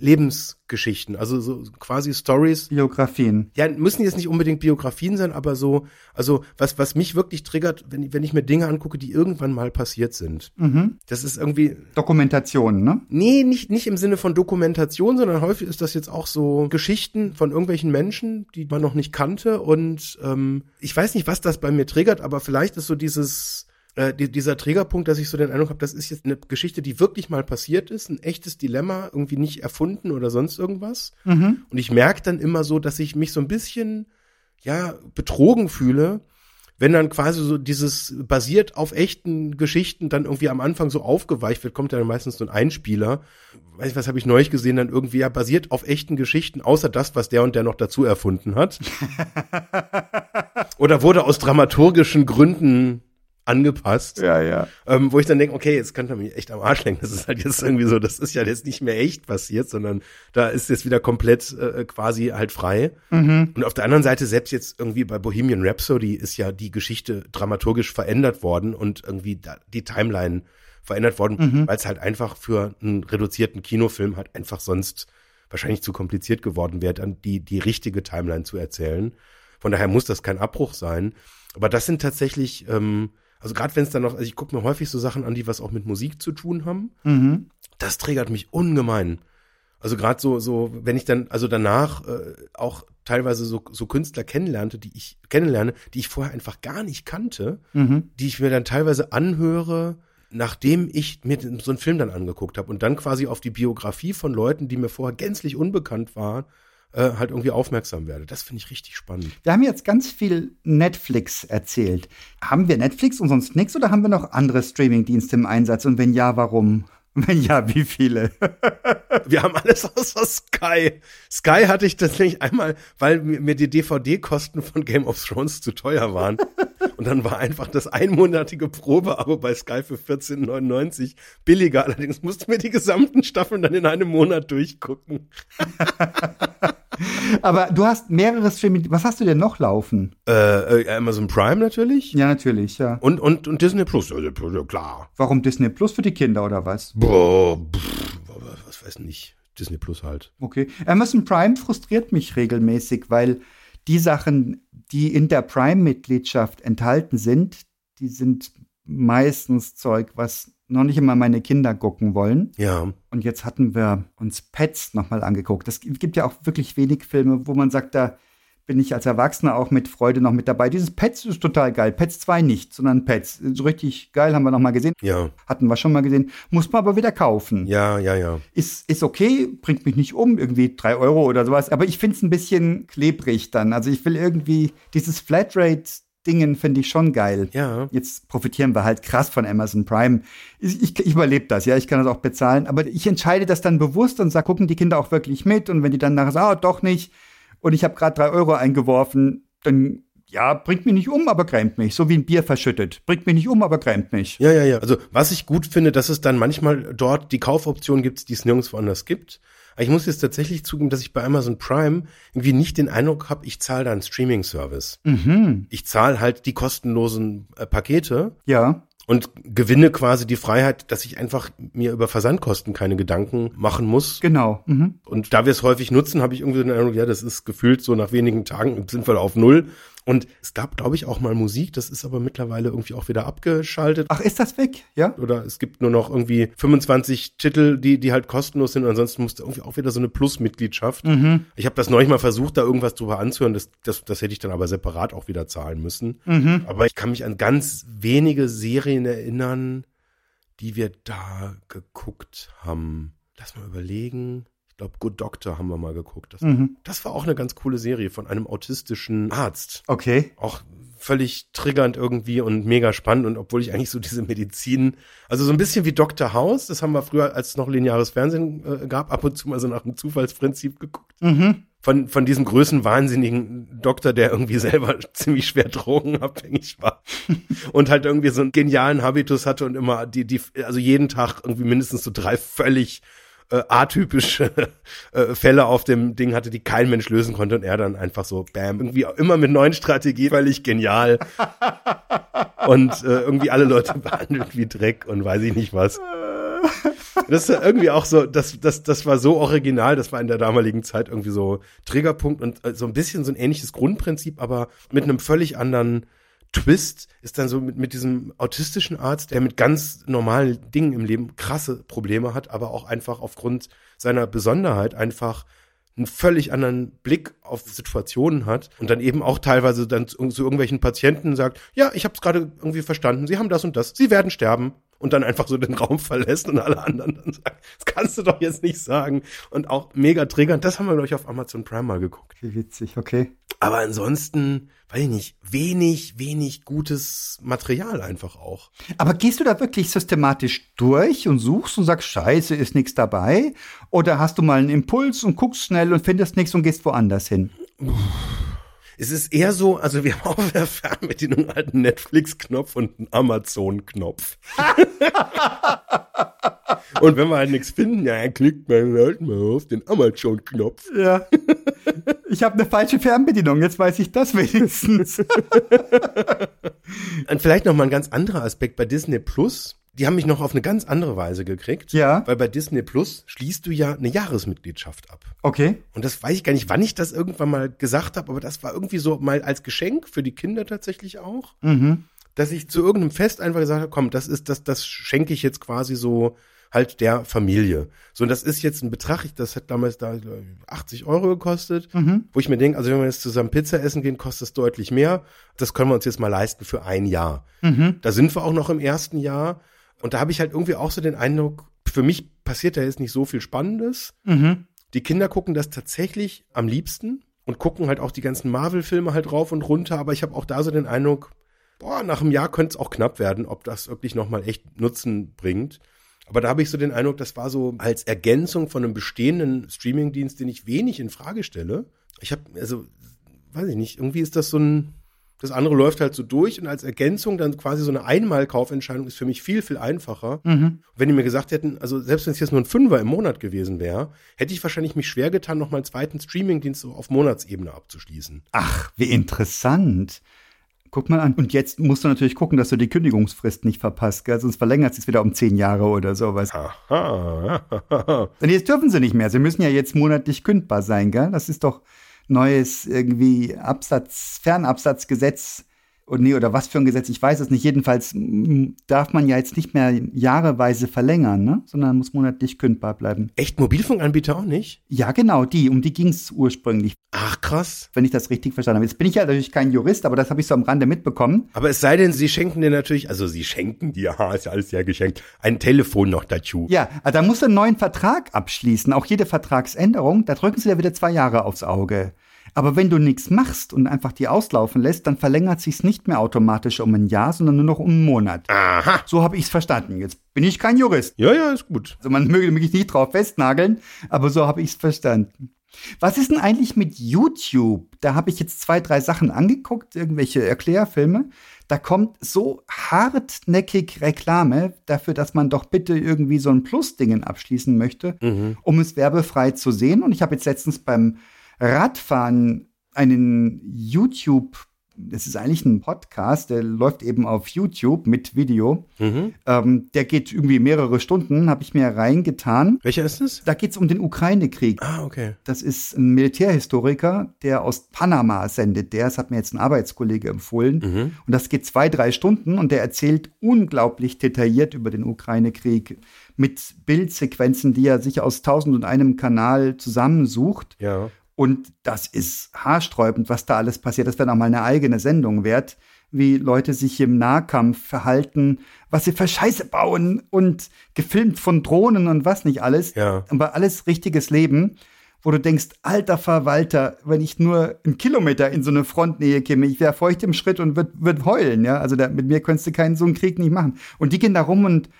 [SPEAKER 1] Lebensgeschichten, also so quasi Stories.
[SPEAKER 2] Biografien.
[SPEAKER 1] Ja, müssen jetzt nicht unbedingt Biografien sein, aber so, also was, was mich wirklich triggert, wenn, wenn ich mir Dinge angucke, die irgendwann mal passiert sind.
[SPEAKER 2] Mhm.
[SPEAKER 1] Das ist irgendwie,
[SPEAKER 2] Dokumentation, ne?
[SPEAKER 1] Nee, nicht, nicht im Sinne von Dokumentation, sondern häufig ist das jetzt auch so Geschichten von irgendwelchen Menschen, die man noch nicht kannte. Und ähm, ich weiß nicht, was das bei mir triggert, aber vielleicht ist so dieses, äh, die, dieser Triggerpunkt, dass ich so den Eindruck habe, das ist jetzt eine Geschichte, die wirklich mal passiert ist, ein echtes Dilemma, irgendwie nicht erfunden oder sonst irgendwas.
[SPEAKER 2] Mhm.
[SPEAKER 1] Und ich merke dann immer so, dass ich mich so ein bisschen, ja, betrogen fühle, wenn dann quasi so dieses basiert auf echten Geschichten dann irgendwie am Anfang so aufgeweicht wird, kommt dann meistens so ein Einspieler. Weiß ich, was habe ich neulich gesehen, dann irgendwie ja basiert auf echten Geschichten, außer das, was der und der noch dazu erfunden hat. Oder wurde aus dramaturgischen Gründen angepasst.
[SPEAKER 2] Ja, ja.
[SPEAKER 1] Ähm, wo ich dann denke, okay, jetzt könnte er mich echt am Arsch lenken. Das ist halt jetzt irgendwie so, das ist ja jetzt nicht mehr echt passiert, sondern da ist jetzt wieder komplett äh, quasi halt frei.
[SPEAKER 2] Mhm.
[SPEAKER 1] Und auf der anderen Seite, selbst jetzt irgendwie bei Bohemian Rhapsody ist ja die Geschichte dramaturgisch verändert worden und irgendwie da, die Timeline verändert worden,
[SPEAKER 2] Mhm.
[SPEAKER 1] weil es halt einfach für einen reduzierten Kinofilm halt einfach sonst wahrscheinlich zu kompliziert geworden wäre, dann die, die richtige Timeline zu erzählen. Von daher muss das kein Abbruch sein. Aber das sind tatsächlich, ähm, also gerade wenn es dann noch, also ich gucke mir häufig so Sachen an, die was auch mit Musik zu tun haben.
[SPEAKER 2] Mhm.
[SPEAKER 1] Das triggert mich ungemein. Also gerade so, so, wenn ich dann, also danach äh, auch teilweise so, so Künstler kennenlernte, die ich kennenlerne, die ich vorher einfach gar nicht kannte,
[SPEAKER 2] Mhm.
[SPEAKER 1] die ich mir dann teilweise anhöre, nachdem ich mir so einen Film dann angeguckt habe und dann quasi auf die Biografie von Leuten, die mir vorher gänzlich unbekannt waren, äh, halt irgendwie aufmerksam werde. Das finde ich richtig spannend.
[SPEAKER 2] Wir haben jetzt ganz viel Netflix erzählt. Haben wir Netflix und sonst nichts oder haben wir noch andere Streamingdienste im Einsatz? Und wenn ja, warum? Wenn ja, wie viele?
[SPEAKER 1] Wir haben alles außer Sky. Sky hatte ich tatsächlich einmal, weil mir die DVD-Kosten von Game of Thrones zu teuer waren. Und dann war einfach das einmonatige Probeabo bei Sky für 14,99 billiger. Allerdings musste mir die gesamten Staffeln dann in einem Monat durchgucken.
[SPEAKER 2] Aber du hast mehrere Streaming. Was hast du denn noch laufen?
[SPEAKER 1] Äh, äh, Amazon Prime natürlich.
[SPEAKER 2] Ja, natürlich, ja.
[SPEAKER 1] Und, und, und Disney Plus, also, ja, klar.
[SPEAKER 2] Warum Disney Plus für die Kinder oder was?
[SPEAKER 1] Boah, pff, was weiß nicht. Disney Plus halt.
[SPEAKER 2] Okay. Amazon Prime frustriert mich regelmäßig, weil die Sachen, die in der Prime-Mitgliedschaft enthalten sind, die sind meistens Zeug, was noch nicht immer meine Kinder gucken wollen.
[SPEAKER 1] Ja.
[SPEAKER 2] Und jetzt hatten wir uns Pets nochmal angeguckt. Es gibt ja auch wirklich wenig Filme, wo man sagt, da bin ich als Erwachsener auch mit Freude noch mit dabei. Dieses Pets ist total geil. Pets 2 nicht, sondern Pets. So richtig geil, haben wir noch mal gesehen.
[SPEAKER 1] Ja.
[SPEAKER 2] Hatten wir schon mal gesehen. Muss man aber wieder kaufen.
[SPEAKER 1] Ja, ja, ja.
[SPEAKER 2] Ist, ist okay, bringt mich nicht um, irgendwie drei Euro oder sowas. Aber ich finde es ein bisschen klebrig dann. Also ich will irgendwie dieses Flatrate-Dingen finde ich schon geil.
[SPEAKER 1] Ja.
[SPEAKER 2] Jetzt profitieren wir halt krass von Amazon Prime. Ich, ich, ich überlebe das, ja, ich kann das auch bezahlen, aber ich entscheide das dann bewusst und sage, gucken die Kinder auch wirklich mit und wenn die dann nachher sagen, ah, doch nicht und ich habe gerade drei Euro eingeworfen, dann ja, bringt mich nicht um, aber grämt mich. So wie ein Bier verschüttet. Bringt mich nicht um, aber grämt mich.
[SPEAKER 1] Ja, ja, ja. Also was ich gut finde, dass es dann manchmal dort die Kaufoption gibt, die es nirgendwo anders gibt. Aber ich muss jetzt tatsächlich zugeben, dass ich bei Amazon Prime irgendwie nicht den Eindruck habe, ich zahle da einen Streaming-Service.
[SPEAKER 2] Mhm.
[SPEAKER 1] Ich zahle halt die kostenlosen äh, Pakete
[SPEAKER 2] Ja.
[SPEAKER 1] und gewinne quasi die Freiheit, dass ich einfach mir über Versandkosten keine Gedanken machen muss.
[SPEAKER 2] Genau. Mhm.
[SPEAKER 1] Und da wir es häufig nutzen, habe ich irgendwie den Eindruck, ja, das ist gefühlt so nach wenigen Tagen sind wir auf Null. Und es gab, glaube ich, auch mal Musik, das ist aber mittlerweile irgendwie auch wieder abgeschaltet.
[SPEAKER 2] Ach, ist das weg? Ja?
[SPEAKER 1] Oder es gibt nur noch irgendwie 25 Titel, die, die halt kostenlos sind. Und ansonsten musst du irgendwie auch wieder so eine Plus-Mitgliedschaft.
[SPEAKER 2] Mhm.
[SPEAKER 1] Ich habe das neulich mal versucht, da irgendwas drüber anzuhören. Das, das, das hätte ich dann aber separat auch wieder zahlen müssen.
[SPEAKER 2] Mhm.
[SPEAKER 1] Aber ich kann mich an ganz wenige Serien erinnern, die wir da geguckt haben. Lass mal überlegen. Ich glaube, Good Doctor haben wir mal geguckt. Das,
[SPEAKER 2] Mhm.
[SPEAKER 1] das war auch eine ganz coole Serie von einem autistischen Arzt.
[SPEAKER 2] Okay.
[SPEAKER 1] Auch völlig triggernd irgendwie und mega spannend. Und obwohl ich eigentlich so diese Medizin, also so ein bisschen wie Dr. House, das haben wir früher, als es noch lineares Fernsehen äh, gab, ab und zu mal so nach dem Zufallsprinzip geguckt.
[SPEAKER 2] Mhm.
[SPEAKER 1] Von, von diesem größten wahnsinnigen Doktor, der irgendwie selber ziemlich schwer drogenabhängig war. und halt irgendwie so einen genialen Habitus hatte und immer die, die, also jeden Tag irgendwie mindestens so drei völlig äh, atypische äh, Fälle auf dem Ding hatte, die kein Mensch lösen konnte und er dann einfach so, bam, irgendwie immer mit neuen Strategien, völlig genial. und äh, irgendwie alle Leute behandelt wie Dreck und weiß ich nicht was. Das ist irgendwie auch so, das, das, das war so original, das war in der damaligen Zeit irgendwie so Triggerpunkt und äh, so ein bisschen so ein ähnliches Grundprinzip, aber mit einem völlig anderen Twist ist dann so mit, mit diesem autistischen Arzt, der mit ganz normalen Dingen im Leben krasse Probleme hat, aber auch einfach aufgrund seiner Besonderheit einfach einen völlig anderen Blick auf Situationen hat und dann eben auch teilweise dann zu, zu irgendwelchen Patienten sagt, ja, ich habe es gerade irgendwie verstanden, Sie haben das und das, Sie werden sterben und dann einfach so den Raum verlässt und alle anderen dann sagen, das kannst du doch jetzt nicht sagen und auch mega triggernd, das haben wir glaube ich auf Amazon Prime mal geguckt.
[SPEAKER 2] Wie witzig, okay.
[SPEAKER 1] Aber ansonsten, weiß ich nicht, wenig, wenig gutes Material einfach auch.
[SPEAKER 2] Aber gehst du da wirklich systematisch durch und suchst und sagst, scheiße, ist nichts dabei? Oder hast du mal einen Impuls und guckst schnell und findest nichts und gehst woanders hin?
[SPEAKER 1] Es ist eher so, also wir haben auf der Fernbedienung halt einen Netflix-Knopf und einen Amazon-Knopf. und wenn wir halt nichts finden, ja, klickt man halt mal auf den Amazon-Knopf.
[SPEAKER 2] Ja. Ich habe eine falsche Fernbedienung, jetzt weiß ich das wenigstens.
[SPEAKER 1] Und vielleicht noch mal ein ganz anderer Aspekt bei Disney Plus. Die haben mich noch auf eine ganz andere Weise gekriegt.
[SPEAKER 2] Ja.
[SPEAKER 1] Weil bei Disney Plus schließt du ja eine Jahresmitgliedschaft ab.
[SPEAKER 2] Okay.
[SPEAKER 1] Und das weiß ich gar nicht, wann ich das irgendwann mal gesagt habe, aber das war irgendwie so mal als Geschenk für die Kinder tatsächlich auch,
[SPEAKER 2] Mhm.
[SPEAKER 1] dass ich zu irgendeinem Fest einfach gesagt habe, komm, das ist das, das schenke ich jetzt quasi so halt der Familie. So, und das ist jetzt ein Betrag, ich- das hat damals da glaub ich, 80 Euro gekostet,
[SPEAKER 2] Mhm.
[SPEAKER 1] wo ich mir denke, also wenn wir jetzt zusammen Pizza essen gehen, kostet es deutlich mehr. Das können wir uns jetzt mal leisten für ein Jahr.
[SPEAKER 2] Mhm.
[SPEAKER 1] Da sind wir auch noch im ersten Jahr. Und da habe ich halt irgendwie auch so den Eindruck, für mich passiert da jetzt nicht so viel Spannendes.
[SPEAKER 2] Mhm.
[SPEAKER 1] Die Kinder gucken das tatsächlich am liebsten und gucken halt auch die ganzen Marvel-Filme halt rauf und runter. Aber ich habe auch da so den Eindruck, boah, nach einem Jahr könnte es auch knapp werden, ob das wirklich nochmal echt Nutzen bringt. Aber da habe ich so den Eindruck, das war so als Ergänzung von einem bestehenden Streamingdienst, den ich wenig in Frage stelle. Ich habe, also, weiß ich nicht, irgendwie ist das so ein, das andere läuft halt so durch und als Ergänzung dann quasi so eine Einmalkaufentscheidung ist für mich viel, viel einfacher.
[SPEAKER 2] Mhm.
[SPEAKER 1] Wenn die mir gesagt hätten, also selbst wenn es jetzt nur ein Fünfer im Monat gewesen wäre, hätte ich wahrscheinlich mich schwer getan, noch mal einen zweiten Streamingdienst so auf Monatsebene abzuschließen.
[SPEAKER 2] Ach, wie interessant. Guck mal an. Und jetzt musst du natürlich gucken, dass du die Kündigungsfrist nicht verpasst, gell? sonst verlängert es wieder um zehn Jahre oder sowas.
[SPEAKER 1] Aha.
[SPEAKER 2] Und jetzt dürfen sie nicht mehr. Sie müssen ja jetzt monatlich kündbar sein, gell? Das ist doch neues irgendwie Absatz, Fernabsatzgesetz. Und nee, oder was für ein Gesetz, ich weiß es nicht. Jedenfalls darf man ja jetzt nicht mehr jahreweise verlängern, ne? sondern muss monatlich kündbar bleiben.
[SPEAKER 1] Echt Mobilfunkanbieter auch nicht?
[SPEAKER 2] Ja, genau, die, um die ging es ursprünglich,
[SPEAKER 1] Ach krass.
[SPEAKER 2] wenn ich das richtig verstanden habe. Jetzt bin ich ja natürlich kein Jurist, aber das habe ich so am Rande mitbekommen.
[SPEAKER 1] Aber es sei denn, sie schenken dir natürlich, also sie schenken dir, ha, ist ja alles sehr geschenkt, ein Telefon noch dazu.
[SPEAKER 2] Ja, also da musst du einen neuen Vertrag abschließen. Auch jede Vertragsänderung, da drücken sie dir wieder zwei Jahre aufs Auge. Aber wenn du nichts machst und einfach die auslaufen lässt, dann verlängert sich's nicht mehr automatisch um ein Jahr, sondern nur noch um einen Monat.
[SPEAKER 1] Aha.
[SPEAKER 2] So habe ich's verstanden. Jetzt bin ich kein Jurist.
[SPEAKER 1] Ja, ja, ist gut.
[SPEAKER 2] Also man möge mich nicht drauf festnageln, aber so habe ich's verstanden. Was ist denn eigentlich mit YouTube? Da habe ich jetzt zwei, drei Sachen angeguckt, irgendwelche Erklärfilme. Da kommt so hartnäckig Reklame dafür, dass man doch bitte irgendwie so ein Plus-Dingen abschließen möchte, um es werbefrei zu sehen. Und ich habe jetzt letztens beim Radfahren einen YouTube, das ist eigentlich ein Podcast, der läuft eben auf YouTube mit Video.
[SPEAKER 1] Mhm.
[SPEAKER 2] Ähm, der geht irgendwie mehrere Stunden, habe ich mir reingetan.
[SPEAKER 1] Welcher ist es?
[SPEAKER 2] Da geht's um den Ukraine-Krieg.
[SPEAKER 1] Ah, okay.
[SPEAKER 2] Das ist ein Militärhistoriker, der aus Panama sendet. Der, das hat mir jetzt ein Arbeitskollege empfohlen.
[SPEAKER 1] Mhm.
[SPEAKER 2] Und das geht zwei, drei Stunden und der erzählt unglaublich detailliert über den Ukraine-Krieg mit Bildsequenzen, die er sich aus tausend und einem Kanal zusammensucht.
[SPEAKER 1] Ja.
[SPEAKER 2] Und das ist haarsträubend, was da alles passiert. Das wäre auch mal eine eigene Sendung wert, wie Leute sich im Nahkampf verhalten, was sie für Scheiße bauen und gefilmt von Drohnen und was nicht alles.
[SPEAKER 1] Ja.
[SPEAKER 2] Aber alles richtiges Leben, wo du denkst, alter Verwalter, wenn ich nur einen Kilometer in so eine Frontnähe käme, ich wäre feucht im Schritt und würde würd heulen, ja. Also da, mit mir könntest du keinen so einen Krieg nicht machen. Und die gehen da rum und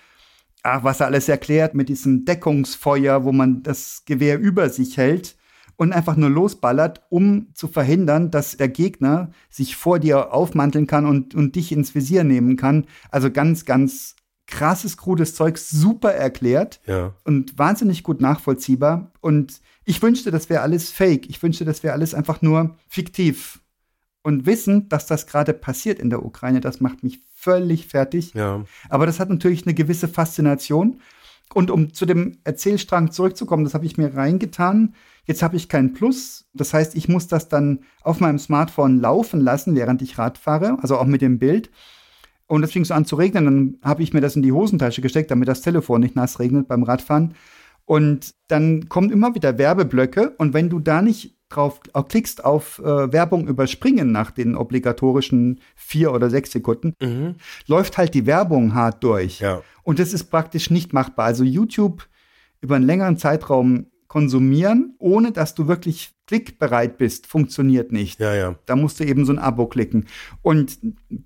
[SPEAKER 2] ach, was er alles erklärt mit diesem Deckungsfeuer, wo man das Gewehr über sich hält und einfach nur losballert, um zu verhindern, dass der Gegner sich vor dir aufmanteln kann und, und dich ins Visier nehmen kann. Also ganz, ganz krasses, krudes Zeug, super erklärt
[SPEAKER 1] Ja.
[SPEAKER 2] und wahnsinnig gut nachvollziehbar. Und ich wünschte, das wäre alles fake. Ich wünschte, das wäre alles einfach nur fiktiv. Und wissen, dass das gerade passiert in der Ukraine, das macht mich völlig fertig.
[SPEAKER 1] Ja.
[SPEAKER 2] Aber das hat natürlich eine gewisse Faszination. Und um zu dem Erzählstrang zurückzukommen, das habe ich mir reingetan. Jetzt habe ich kein Plus. Das heißt, ich muss das dann auf meinem Smartphone laufen lassen, während ich Rad fahre, also auch mit dem Bild. Und es fing so an zu regnen, dann habe ich mir das in die Hosentasche gesteckt, damit das Telefon nicht nass regnet beim Radfahren. Und dann kommen immer wieder Werbeblöcke. Und wenn du da nicht drauf auch klickst auf äh, Werbung überspringen nach den obligatorischen vier oder sechs Sekunden,
[SPEAKER 1] Mhm.
[SPEAKER 2] läuft halt die Werbung hart durch.
[SPEAKER 1] Ja.
[SPEAKER 2] Und das ist praktisch nicht machbar. Also YouTube über einen längeren Zeitraum konsumieren, ohne dass du wirklich klickbereit bist, funktioniert nicht.
[SPEAKER 1] Ja, ja.
[SPEAKER 2] Da musst du eben so ein Abo klicken. Und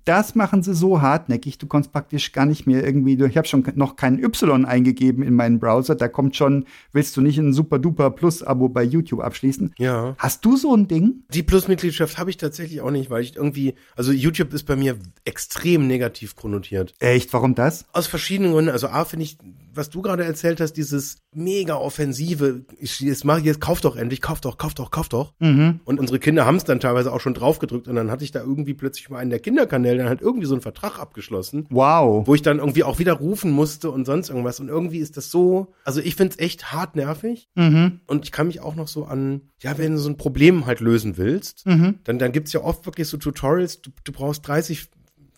[SPEAKER 2] das machen sie so hartnäckig, du kommst praktisch gar nicht mehr irgendwie, ich habe schon noch kein Y eingegeben in meinen Browser, da kommt schon, willst du nicht ein super duper Plus-Abo bei YouTube abschließen?
[SPEAKER 1] Ja.
[SPEAKER 2] Hast du so ein Ding?
[SPEAKER 1] Die Plus-Mitgliedschaft habe ich tatsächlich auch nicht, weil ich irgendwie, also YouTube ist bei mir extrem negativ konnotiert.
[SPEAKER 2] Echt, warum das?
[SPEAKER 1] Aus verschiedenen Gründen. Also A finde ich, was du gerade erzählt hast, dieses mega offensive, ich, jetzt mach jetzt, kauf doch endlich, kauf doch, kauf doch, kauf doch.
[SPEAKER 2] Mhm.
[SPEAKER 1] Und unsere Kinder haben es dann teilweise auch schon draufgedrückt und dann hatte ich da irgendwie plötzlich mal einen der Kinderkanäle dann halt irgendwie so einen Vertrag abgeschlossen,
[SPEAKER 2] Wow.
[SPEAKER 1] wo ich dann irgendwie auch wieder rufen musste und sonst irgendwas. Und irgendwie ist das so, also ich finde es echt hart nervig.
[SPEAKER 2] Mhm.
[SPEAKER 1] Und ich kann mich auch noch so an, ja, wenn du so ein Problem halt lösen willst,
[SPEAKER 2] Mhm.
[SPEAKER 1] dann, dann gibt's ja oft wirklich so Tutorials, du, du brauchst 30,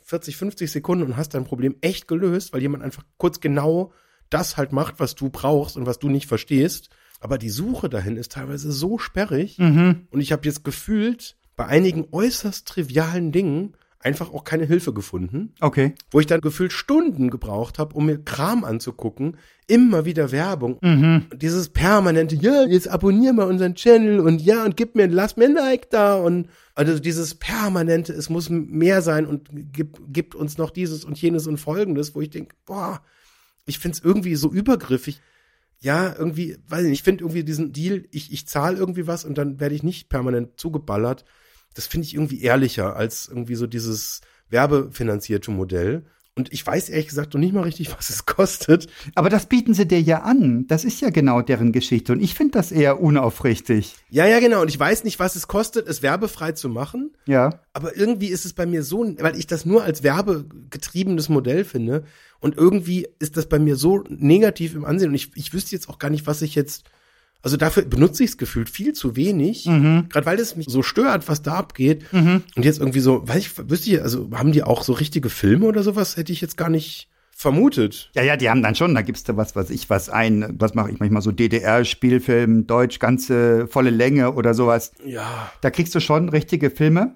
[SPEAKER 1] 40, 50 Sekunden und hast dein Problem echt gelöst, weil jemand einfach kurz genau das halt macht, was du brauchst und was du nicht verstehst. Aber die Suche dahin ist teilweise so sperrig.
[SPEAKER 2] Mhm.
[SPEAKER 1] Und ich habe jetzt gefühlt bei einigen äußerst trivialen Dingen einfach auch keine Hilfe gefunden,
[SPEAKER 2] Okay.
[SPEAKER 1] wo ich dann gefühlt Stunden gebraucht habe, um mir Kram anzugucken, immer wieder Werbung.
[SPEAKER 2] Mhm.
[SPEAKER 1] Dieses permanente, ja, jetzt abonnier mal unseren Channel und ja, und gib mir, lass mir ein Like da und also dieses permanente, es muss mehr sein und gibt, gibt uns noch dieses und jenes und folgendes, wo ich denke, boah, ich find's irgendwie so übergriffig. Ja, irgendwie, weiß ich nicht, ich finde irgendwie diesen Deal, ich, ich zahle irgendwie was und dann werde ich nicht permanent zugeballert. Das finde ich irgendwie ehrlicher als irgendwie so dieses werbefinanzierte Modell. Und ich weiß ehrlich gesagt noch nicht mal richtig, was es kostet.
[SPEAKER 2] Aber das bieten sie dir ja an. Das ist ja genau deren Geschichte. Und ich finde das eher unaufrichtig.
[SPEAKER 1] Ja, ja, genau. Und ich weiß nicht, was es kostet, es werbefrei zu machen.
[SPEAKER 2] Ja.
[SPEAKER 1] Aber irgendwie ist es bei mir so, weil ich das nur als werbegetriebenes Modell finde. Und irgendwie ist das bei mir so negativ im Ansehen. Und ich, ich wüsste jetzt auch gar nicht, was ich jetzt. Also dafür benutze ich es gefühlt viel zu wenig. Gerade weil es mich so stört, was da abgeht. Und jetzt irgendwie so, weiß ich, wüsste ich, also haben die auch so richtige Filme oder sowas? Hätte ich jetzt gar nicht vermutet.
[SPEAKER 2] Ja, ja, die haben dann schon, da gibst du was, was ich was ein, was mache ich manchmal so DDR-Spielfilm, Deutsch, ganze volle Länge oder sowas.
[SPEAKER 1] Ja.
[SPEAKER 2] Da kriegst du schon richtige Filme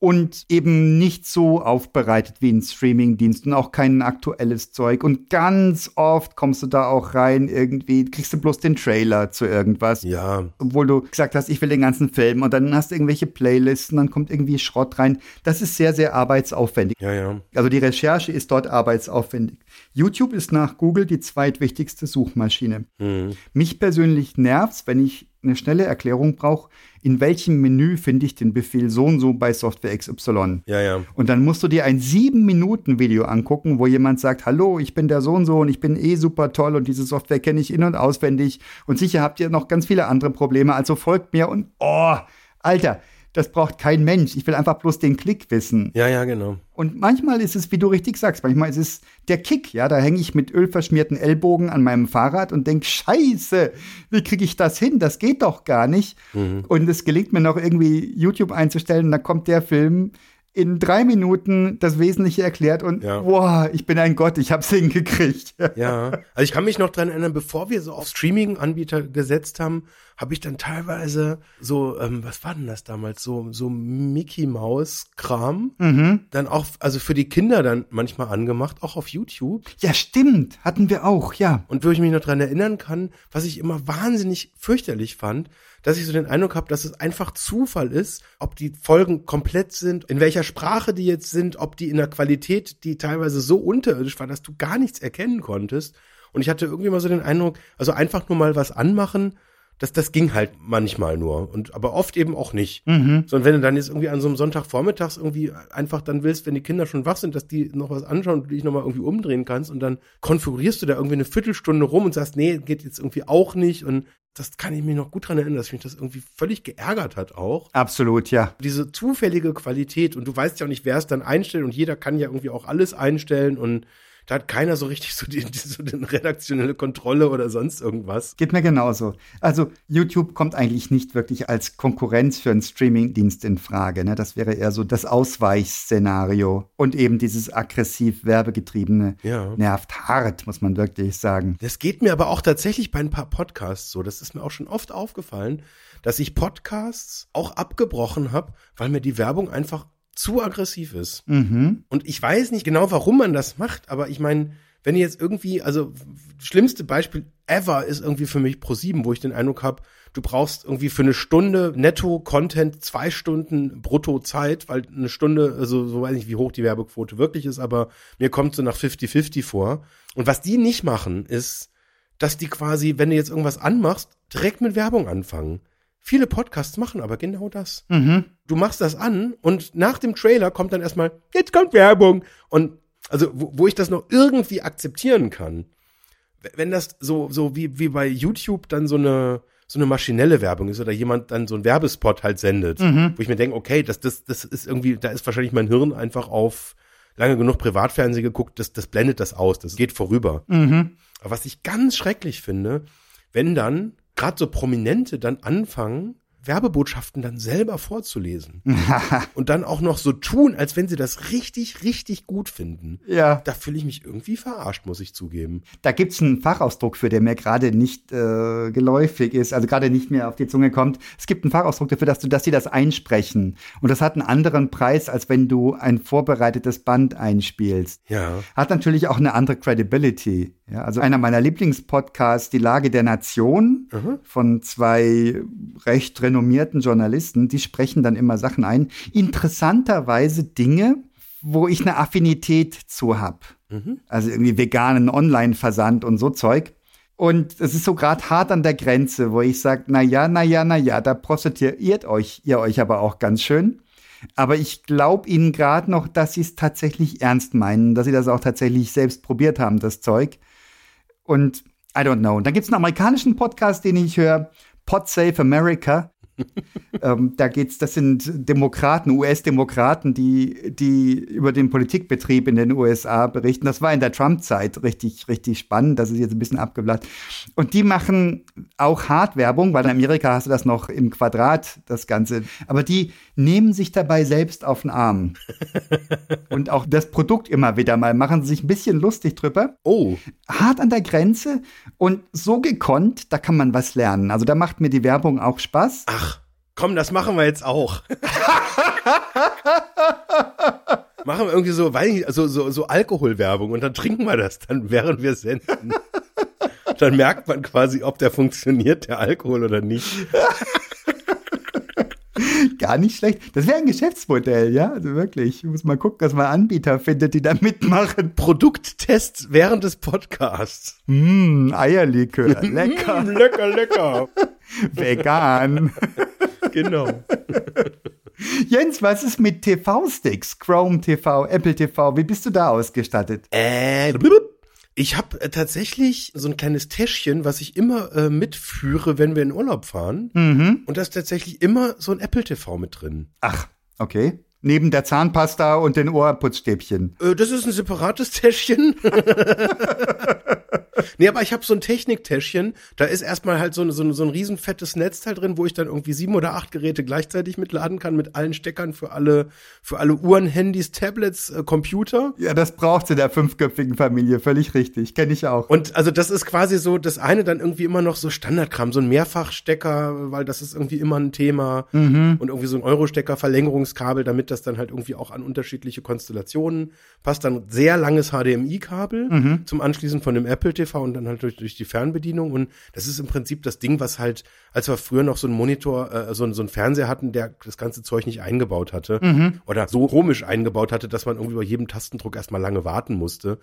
[SPEAKER 2] und eben nicht so aufbereitet wie ein Streamingdienst und auch kein aktuelles Zeug. Und ganz oft kommst du da auch rein, irgendwie kriegst du bloß den Trailer zu irgendwas.
[SPEAKER 1] Ja.
[SPEAKER 2] Obwohl du gesagt hast, ich will den ganzen Film und dann hast du irgendwelche Playlists und dann kommt irgendwie Schrott rein. Das ist sehr, sehr arbeitsaufwendig.
[SPEAKER 1] Ja, ja.
[SPEAKER 2] Also die Recherche ist dort arbeitsaufwendig. YouTube ist nach Google die zweitwichtigste Suchmaschine.
[SPEAKER 1] Mhm.
[SPEAKER 2] Mich persönlich nervt's, wenn ich eine schnelle Erklärung brauche, in welchem Menü finde ich den Befehl so und so bei Software XY.
[SPEAKER 1] Ja, ja.
[SPEAKER 2] Und dann musst du dir ein sieben Minuten Video angucken, wo jemand sagt, hallo, ich bin der so und so und ich bin eh super toll und diese Software kenne ich in- und auswendig und sicher habt ihr noch ganz viele andere Probleme, also folgt mir und oh, Alter, das braucht kein Mensch. Ich will einfach bloß den Klick wissen.
[SPEAKER 1] Ja, ja, genau.
[SPEAKER 2] Und manchmal ist es, wie du richtig sagst, manchmal ist es der Kick, ja, da hänge ich mit ölverschmierten Ellbogen an meinem Fahrrad und denk, scheiße, wie kriege ich das hin? Das geht doch gar nicht. Und es gelingt mir noch irgendwie YouTube einzustellen und dann kommt der Film in drei Minuten das Wesentliche erklärt und
[SPEAKER 1] Ja.
[SPEAKER 2] boah, ich bin ein Gott, ich hab's hingekriegt.
[SPEAKER 1] Ja, also ich kann mich noch dran erinnern, bevor wir so auf Streaming-Anbieter gesetzt haben, habe ich dann teilweise so, ähm, was war denn das damals, so so Mickey Maus Kram,
[SPEAKER 2] Mhm.
[SPEAKER 1] dann auch, also für die Kinder dann manchmal angemacht, auch auf YouTube.
[SPEAKER 2] Ja, stimmt, hatten wir auch, ja.
[SPEAKER 1] Und wo ich mich noch dran erinnern kann, was ich immer wahnsinnig fürchterlich fand, dass ich so den Eindruck habe, dass es einfach Zufall ist, ob die Folgen komplett sind, in welcher Sprache die jetzt sind, ob die in der Qualität, die teilweise so unterirdisch war, dass du gar nichts erkennen konntest. Und ich hatte irgendwie mal so den Eindruck, also einfach nur mal was anmachen, das, das ging halt manchmal nur. Und aber oft eben auch nicht.
[SPEAKER 2] Mhm.
[SPEAKER 1] Sondern wenn du dann jetzt irgendwie an so einem Sonntagvormittags irgendwie einfach dann willst, wenn die Kinder schon wach sind, dass die noch was anschauen und du dich nochmal irgendwie umdrehen kannst und dann konfigurierst du da irgendwie eine Viertelstunde rum und sagst, nee, geht jetzt irgendwie auch nicht. Und das kann ich mich noch gut dran erinnern, dass mich das irgendwie völlig geärgert hat auch.
[SPEAKER 2] Absolut, ja.
[SPEAKER 1] Diese zufällige Qualität und du weißt ja auch nicht, wer es dann einstellt und jeder kann ja irgendwie auch alles einstellen und da hat keiner so richtig so die, die, so die redaktionelle Kontrolle oder sonst irgendwas.
[SPEAKER 2] Geht mir genauso. Also YouTube kommt eigentlich nicht wirklich als Konkurrenz für einen Streamingdienst in Frage. Ne? Das wäre eher so das Ausweichszenario. Und eben dieses aggressiv werbegetriebene
[SPEAKER 1] Ja.
[SPEAKER 2] nervt hart, muss man wirklich sagen.
[SPEAKER 1] Das geht mir aber auch tatsächlich bei ein paar Podcasts so. Das ist mir auch schon oft aufgefallen, dass ich Podcasts auch abgebrochen habe, weil mir die Werbung einfach zu aggressiv ist.
[SPEAKER 2] Mhm.
[SPEAKER 1] Und ich weiß nicht genau, warum man das macht, aber ich meine, wenn jetzt irgendwie, also schlimmste Beispiel ever ist irgendwie für mich Pro 7, wo ich den Eindruck habe, du brauchst irgendwie für eine Stunde Netto-Content zwei Stunden Brutto-Zeit, weil eine Stunde, also so weiß ich nicht, wie hoch die Werbequote wirklich ist, aber mir kommt so nach 50-50 vor. Und was die nicht machen, ist, dass die quasi, wenn du jetzt irgendwas anmachst, direkt mit Werbung anfangen. Viele Podcasts machen aber genau das.
[SPEAKER 2] Mhm.
[SPEAKER 1] Du machst das an und nach dem Trailer kommt dann erstmal, jetzt kommt Werbung. Und also, wo, wo ich das noch irgendwie akzeptieren kann, wenn das so, so wie, wie bei YouTube dann so eine, so eine maschinelle Werbung ist oder jemand dann so einen Werbespot halt sendet,
[SPEAKER 2] Mhm.
[SPEAKER 1] wo ich mir denke, okay, das, das, das ist irgendwie, da ist wahrscheinlich mein Hirn einfach auf lange genug Privatfernsehen geguckt, das, das blendet das aus, das geht vorüber.
[SPEAKER 2] Mhm.
[SPEAKER 1] Aber was ich ganz schrecklich finde, wenn dann gerade so Prominente dann anfangen, Werbebotschaften dann selber vorzulesen und dann auch noch so tun, als wenn sie das richtig, richtig gut finden.
[SPEAKER 2] ja.
[SPEAKER 1] Da fühle ich mich irgendwie verarscht, muss ich zugeben.
[SPEAKER 2] Da gibt's einen Fachausdruck für, der mir gerade nicht äh, geläufig ist, also gerade nicht mehr auf die Zunge kommt. Es gibt einen Fachausdruck dafür, dass du, dass sie das einsprechen. Und das hat einen anderen Preis, als wenn du ein vorbereitetes Band einspielst.
[SPEAKER 1] Ja.
[SPEAKER 2] Hat natürlich auch eine andere Credibility. Ja, also einer meiner Lieblingspodcasts, Die Lage der Nation,
[SPEAKER 1] Mhm.
[SPEAKER 2] von zwei recht renommierten Journalisten, die sprechen dann immer Sachen ein. Interessanterweise Dinge, wo ich eine Affinität zu hab.
[SPEAKER 1] Mhm.
[SPEAKER 2] Also irgendwie veganen Online-Versand und so Zeug. Und es ist so gerade hart an der Grenze, wo ich sage, na ja, na ja, na ja, da prostituiert euch ihr euch aber auch ganz schön. Aber ich glaube ihnen gerade noch, dass sie es tatsächlich ernst meinen, dass sie das auch tatsächlich selbst probiert haben, das Zeug. Und I don't know. Dann gibt es einen amerikanischen Podcast, den ich höre, Pod Save America. ähm, da geht's, das sind Demokraten, US-Demokraten, die, die über den Politikbetrieb in den USA berichten. Das war in der Trump-Zeit richtig, richtig spannend. Das ist jetzt ein bisschen abgeblatt. Und die machen auch Hardwerbung, weil in Amerika hast du das noch im Quadrat, das Ganze. Aber die nehmen sich dabei selbst auf den Arm. Und auch das Produkt immer wieder mal, machen sich ein bisschen lustig drüber
[SPEAKER 1] Oh,
[SPEAKER 2] hart an der Grenze und so gekonnt, da kann man was lernen. Also da macht mir die Werbung auch Spaß.
[SPEAKER 1] ach, komm, das machen wir jetzt auch. machen wir irgendwie so, weiß ich, so, so, so Alkoholwerbung und dann trinken wir das dann, während wir senden. Dann merkt man quasi, ob der funktioniert, der Alkohol oder nicht.
[SPEAKER 2] Gar nicht schlecht. Das wäre ein Geschäftsmodell, ja? Also wirklich. Ich muss mal gucken, dass man Anbieter findet, die da mitmachen.
[SPEAKER 1] Produkttest während des Podcasts.
[SPEAKER 2] Mmh, Eierlikör. Lecker.
[SPEAKER 1] Mm, lecker, lecker.
[SPEAKER 2] Vegan.
[SPEAKER 1] Genau.
[SPEAKER 2] Jens, was ist mit TV-Sticks? Chrome TV, Apple TV. Wie bist du da ausgestattet?
[SPEAKER 1] Äh, blub. Ich habe äh, tatsächlich so ein kleines Täschchen, was ich immer äh, mitführe, wenn wir in Urlaub fahren.
[SPEAKER 2] Mhm.
[SPEAKER 1] Und da ist tatsächlich immer so ein Apple TV mit drin.
[SPEAKER 2] Ach, okay. Neben der Zahnpasta und den Ohrputzstäbchen.
[SPEAKER 1] Äh, das ist ein separates Täschchen. nee, aber ich habe so ein Techniktäschchen. Da ist erstmal halt so, ein- so, so ein riesen fettes Netzteil drin, wo ich dann irgendwie sieben oder acht Geräte gleichzeitig mitladen kann mit allen Steckern für alle, für alle Uhren, Handys, Tablets, äh, Computer.
[SPEAKER 2] Ja, das braucht's in der fünfköpfigen Familie. Völlig richtig. Kenne ich auch.
[SPEAKER 1] Und also das ist quasi so das eine dann irgendwie immer noch so Standardkram, so ein Mehrfachstecker, weil das ist irgendwie immer ein Thema und irgendwie so ein Eurostecker, Verlängerungskabel, damit das dann halt irgendwie auch an unterschiedliche Konstellationen passt. Dann sehr langes HDMI-Kabel zum Anschließen von dem Apple TV und dann halt durch, durch die Fernbedienung und das ist im Prinzip das Ding, was halt, als wir früher noch so einen Monitor, äh, so, so einen Fernseher hatten, der das ganze Zeug nicht eingebaut hatte oder so komisch eingebaut hatte, dass man irgendwie bei jedem Tastendruck erstmal lange warten musste.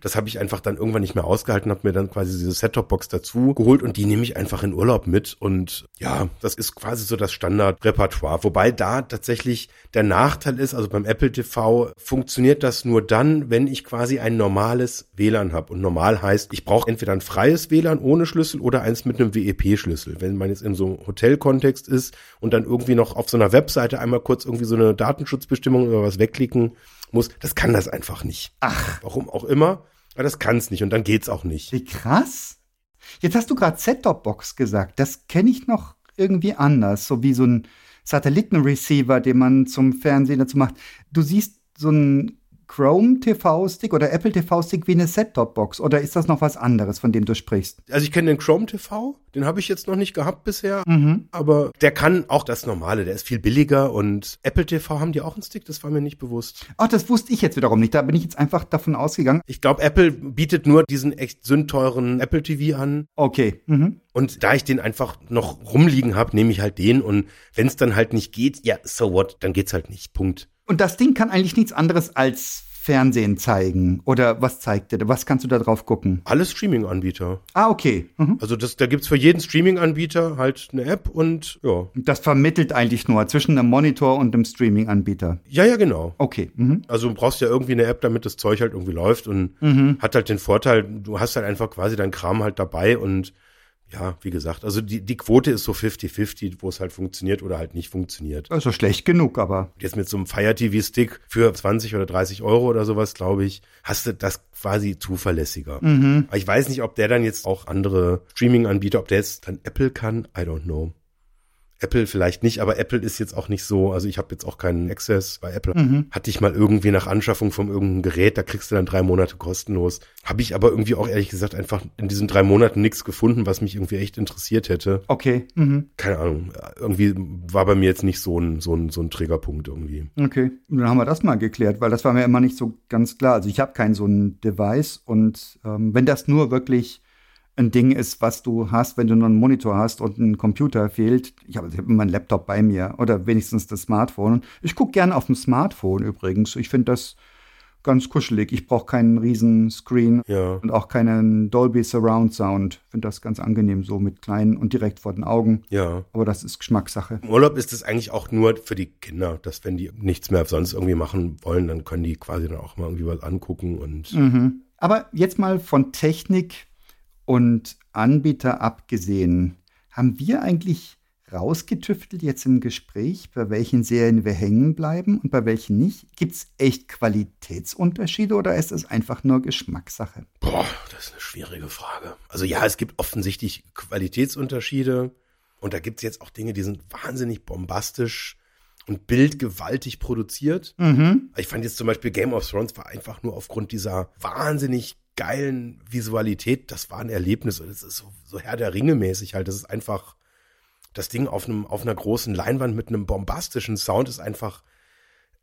[SPEAKER 1] Das habe ich einfach dann irgendwann nicht mehr ausgehalten, habe mir dann quasi diese Set-Top-Box dazu geholt und die nehme ich einfach in Urlaub mit. Und ja, das ist quasi so das Standardrepertoire. Wobei da tatsächlich der Nachteil ist, also beim Apple TV funktioniert das nur dann, wenn ich quasi ein normales WLAN habe. Und normal heißt, ich brauche entweder ein freies WLAN ohne Schlüssel oder eins mit einem WEP-Schlüssel. Wenn man jetzt in so einem Hotelkontext ist und dann irgendwie noch auf so einer Webseite einmal kurz irgendwie so eine Datenschutzbestimmung oder was wegklicken muss, das kann das einfach nicht.
[SPEAKER 2] Ach,
[SPEAKER 1] Warum auch immer. Aber das kann es nicht und dann geht's auch nicht.
[SPEAKER 2] wie krass. Jetzt hast du gerade Set-Top-Box gesagt. Das kenne ich noch irgendwie anders. So wie so ein Satellitenreceiver, den man zum Fernsehen dazu macht. Du siehst so ein Chrome TV-Stick oder Apple TV-Stick wie eine Set-Top-Box? Oder ist das noch was anderes, von dem du sprichst?
[SPEAKER 1] Also ich kenne den Chrome TV, den habe ich jetzt noch nicht gehabt bisher,
[SPEAKER 2] Mhm.
[SPEAKER 1] aber der kann auch das Normale, der ist viel billiger und Apple TV haben die auch einen Stick, das war mir nicht bewusst.
[SPEAKER 2] Ach, das wusste ich jetzt wiederum nicht. Da bin ich jetzt einfach davon ausgegangen.
[SPEAKER 1] Ich glaube, Apple bietet nur diesen echt sündteuren Apple TV an
[SPEAKER 2] Okay. Mhm.
[SPEAKER 1] und da ich den einfach noch rumliegen habe, nehme ich halt den und wenn es dann halt nicht geht, ja, so what, dann geht's halt nicht. Punkt.
[SPEAKER 2] Und das Ding kann eigentlich nichts anderes als Fernsehen zeigen. Oder was zeigt der? Was kannst du da drauf gucken?
[SPEAKER 1] Alles Streaming-Anbieter.
[SPEAKER 2] Ah, okay. Mhm.
[SPEAKER 1] Also das, da gibt's für jeden Streaming-Anbieter halt eine App und ja.
[SPEAKER 2] Das vermittelt eigentlich nur zwischen einem Monitor und einem Streaming-Anbieter.
[SPEAKER 1] Ja, ja, genau.
[SPEAKER 2] Okay. Mhm.
[SPEAKER 1] Also du brauchst ja irgendwie eine App, damit das Zeug halt irgendwie läuft und hat halt den Vorteil, du hast halt einfach quasi deinen Kram halt dabei und ja, wie gesagt, also die, die Quote ist so 50-50, wo es halt funktioniert oder halt nicht funktioniert.
[SPEAKER 2] Also schlecht genug, aber.
[SPEAKER 1] Jetzt mit so einem Fire TV Stick für 20 oder 30 Euro oder sowas, glaube ich, hast du das quasi zuverlässiger. Aber ich weiß nicht, ob der dann jetzt auch andere Streaming-Anbieter, ob der jetzt dann Apple kann, I don't know. Apple vielleicht nicht, aber Apple ist jetzt auch nicht so, also ich habe jetzt auch keinen Access bei Apple. Hatte ich mal irgendwie nach Anschaffung von irgendeinem Gerät, da kriegst du dann drei Monate kostenlos. Habe ich aber irgendwie auch ehrlich gesagt einfach in diesen drei Monaten nichts gefunden, was mich irgendwie echt interessiert hätte.
[SPEAKER 2] Okay. Mhm.
[SPEAKER 1] Keine Ahnung, irgendwie war bei mir jetzt nicht so ein, so ein, so ein Triggerpunkt irgendwie.
[SPEAKER 2] Okay. Und dann haben wir das mal geklärt, weil das war mir immer nicht so ganz klar. Also ich habe kein so ein Device und ähm, wenn das nur wirklich ein Ding ist, was du hast, wenn du nur einen Monitor hast und ein Computer fehlt. Ich habe hab immer einen Laptop bei mir oder wenigstens das Smartphone. Ich gucke gerne auf dem Smartphone übrigens. Ich finde das ganz kuschelig. Ich brauche keinen riesen Screen
[SPEAKER 1] Ja.
[SPEAKER 2] und auch keinen Dolby Surround Sound. Finde das ganz angenehm so mit kleinen und direkt vor den Augen.
[SPEAKER 1] Ja.
[SPEAKER 2] Aber das ist Geschmackssache.
[SPEAKER 1] Im Urlaub ist es eigentlich auch nur für die Kinder, dass wenn die nichts mehr sonst irgendwie machen wollen, dann können die quasi dann auch mal irgendwie was angucken und
[SPEAKER 2] Mhm. Aber jetzt mal von Technik und Anbieter abgesehen, haben wir eigentlich rausgetüftelt jetzt im Gespräch, bei welchen Serien wir hängen bleiben und bei welchen nicht? Gibt es echt Qualitätsunterschiede oder ist es einfach nur Geschmackssache?
[SPEAKER 1] Boah, das ist eine schwierige Frage. Also ja, es gibt offensichtlich Qualitätsunterschiede und da gibt es jetzt auch Dinge, die sind wahnsinnig bombastisch und bildgewaltig produziert.
[SPEAKER 2] Mhm.
[SPEAKER 1] Ich fand jetzt zum Beispiel Game of Thrones war einfach nur aufgrund dieser wahnsinnig geilen Visualität, das war ein Erlebnis es ist so, so Herr der Ringe mäßig halt. Das ist einfach, das Ding auf einem, auf einer großen Leinwand mit einem bombastischen Sound ist einfach,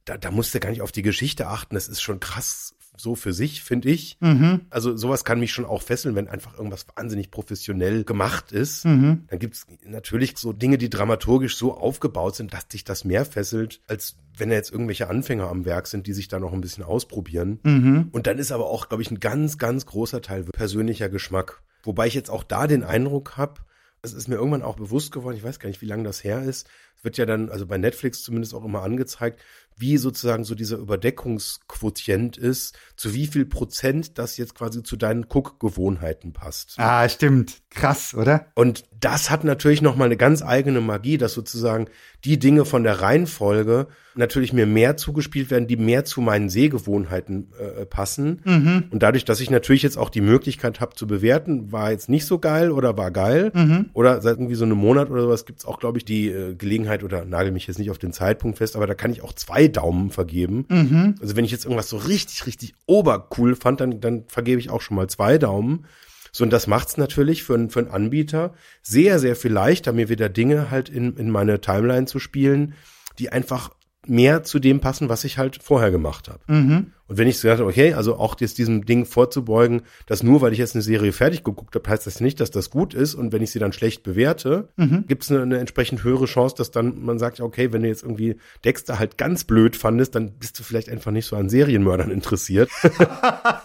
[SPEAKER 1] da, da musst du gar nicht auf die Geschichte achten. Das ist schon krass so für sich, finde ich.
[SPEAKER 2] Mhm.
[SPEAKER 1] Also sowas kann mich schon auch fesseln, wenn einfach irgendwas wahnsinnig professionell gemacht ist.
[SPEAKER 2] Mhm.
[SPEAKER 1] Dann gibt's natürlich so Dinge, die dramaturgisch so aufgebaut sind, dass dich das mehr fesselt, als wenn da jetzt irgendwelche Anfänger am Werk sind, die sich da noch ein bisschen ausprobieren.
[SPEAKER 2] Mhm.
[SPEAKER 1] Und dann ist aber auch, glaube ich, ein ganz, ganz großer Teil persönlicher Geschmack. Wobei ich jetzt auch da den Eindruck habe, es ist mir irgendwann auch bewusst geworden, ich weiß gar nicht, wie lange das her ist. Es wird ja dann, also bei Netflix zumindest auch immer angezeigt, wie sozusagen so dieser Überdeckungsquotient ist, zu wie viel Prozent das jetzt quasi zu deinen Guckgewohnheiten passt.
[SPEAKER 2] Ah, stimmt. Krass, oder?
[SPEAKER 1] Und das hat natürlich nochmal eine ganz eigene Magie, dass sozusagen die Dinge von der Reihenfolge natürlich mir mehr zugespielt werden, die mehr zu meinen Sehgewohnheiten äh, passen.
[SPEAKER 2] Mhm.
[SPEAKER 1] Und dadurch, dass ich natürlich jetzt auch die Möglichkeit habe zu bewerten, war jetzt nicht so geil oder war geil.
[SPEAKER 2] Mhm.
[SPEAKER 1] Oder seit irgendwie so einem Monat oder sowas gibt's auch, glaube ich, die äh, Gelegenheit oder nagel mich jetzt nicht auf den Zeitpunkt fest, aber da kann ich auch zwei Daumen vergeben.
[SPEAKER 2] Mhm.
[SPEAKER 1] Also wenn ich jetzt irgendwas so richtig, richtig obercool fand, dann, dann vergebe ich auch schon mal zwei Daumen. So, und das macht's natürlich für, einen- für einen Anbieter sehr, sehr viel leichter, mir wieder Dinge halt in, in meine Timeline zu spielen, die einfach mehr zu dem passen, was ich halt vorher gemacht habe.
[SPEAKER 2] Mhm.
[SPEAKER 1] Und wenn ich so dachte, okay, also auch jetzt diesem Ding vorzubeugen, dass nur weil ich jetzt eine Serie fertig geguckt habe, heißt das nicht, dass das gut ist. Und wenn ich sie dann schlecht bewerte,
[SPEAKER 2] Mhm.
[SPEAKER 1] gibt es eine, eine entsprechend höhere Chance, dass dann man sagt, okay, wenn du jetzt irgendwie Dexter halt ganz blöd fandest, dann bist du vielleicht einfach nicht so an Serienmördern interessiert.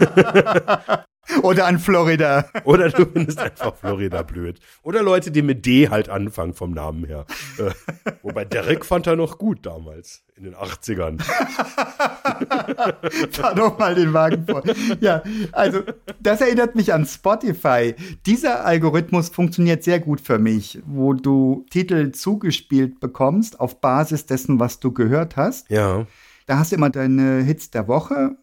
[SPEAKER 2] Oder an Florida.
[SPEAKER 1] Oder du findest einfach Florida blöd. Oder Leute, die mit D halt anfangen vom Namen her. Äh, wobei Derek fand er noch gut damals, in den 80ern.
[SPEAKER 2] Fahr doch mal den Wagen vor. Ja, also das erinnert mich an Spotify. Dieser Algorithmus funktioniert sehr gut für mich, wo du Titel zugespielt bekommst auf Basis dessen, was du gehört hast.
[SPEAKER 1] Ja.
[SPEAKER 2] Da hast du immer deine Hits der Woche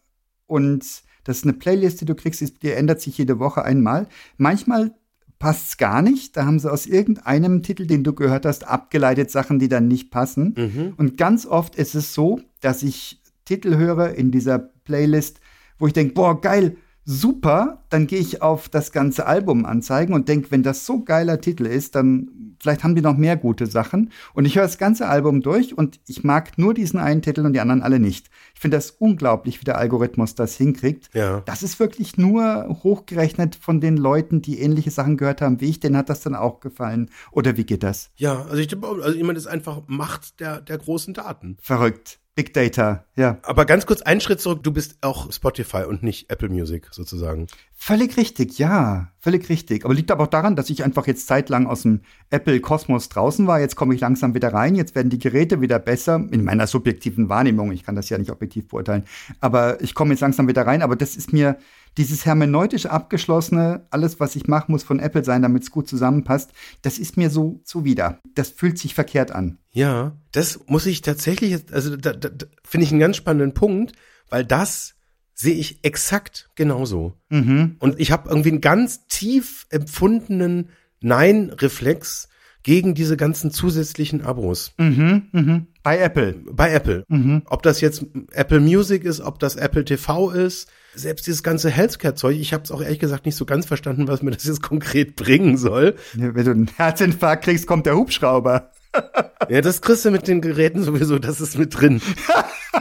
[SPEAKER 2] und das ist eine Playlist, die du kriegst, die- ändert sich jede Woche einmal. Manchmal passt es gar nicht. Da haben sie aus irgendeinem Titel, den du gehört hast, abgeleitet Sachen, die dann nicht passen.
[SPEAKER 1] Mhm.
[SPEAKER 2] Und ganz oft ist es so, dass ich Titel höre in dieser Playlist, wo ich denke, boah, geil, super, dann gehe ich auf das ganze Album anzeigen und denke, wenn das so geiler Titel ist, dann vielleicht haben die noch mehr gute Sachen. Und ich höre das ganze Album durch und ich mag nur diesen einen Titel und die anderen alle nicht. Ich finde das unglaublich, wie der Algorithmus das hinkriegt.
[SPEAKER 1] Ja.
[SPEAKER 2] Das ist wirklich nur hochgerechnet von den Leuten, die ähnliche Sachen gehört haben wie ich. Denen hat das dann auch gefallen. Oder wie geht das?
[SPEAKER 1] Ja, also ich also ich meine, das ist einfach Macht der, der großen Daten.
[SPEAKER 2] Verrückt. Big Data, ja.
[SPEAKER 1] Aber ganz kurz einen Schritt zurück, du bist auch Spotify und nicht Apple Music sozusagen.
[SPEAKER 2] Völlig richtig, ja, völlig richtig. Aber liegt aber auch daran, dass ich einfach jetzt zeitlang aus dem Apple-Kosmos draußen war. Jetzt komme ich langsam wieder rein, jetzt werden die Geräte wieder besser, in meiner subjektiven Wahrnehmung. Ich kann das ja nicht objektiv beurteilen. Aber ich komme jetzt langsam wieder rein. Aber das ist mir dieses hermeneutisch abgeschlossene, alles, was ich mache, muss von Apple sein, damit es gut zusammenpasst. Das ist mir so zuwider. Das fühlt sich verkehrt an.
[SPEAKER 1] Ja, das muss ich tatsächlich, also da, da, da finde ich einen ganz spannenden Punkt, weil das sehe ich exakt genauso.
[SPEAKER 2] Mhm.
[SPEAKER 1] Und ich habe irgendwie einen ganz tief empfundenen Nein-Reflex gegen diese ganzen zusätzlichen Abos.
[SPEAKER 2] Mhm, mhm. Bei Apple.
[SPEAKER 1] Bei Apple.
[SPEAKER 2] Mhm.
[SPEAKER 1] Ob das jetzt Apple Music ist, ob das Apple TV ist, selbst dieses ganze Healthcare-Zeug, ich habe es auch ehrlich gesagt nicht so ganz verstanden, was mir das jetzt konkret bringen soll.
[SPEAKER 2] Wenn du einen Herzinfarkt kriegst, kommt der Hubschrauber.
[SPEAKER 1] Ja, das kriegst du mit den Geräten sowieso, das ist mit drin.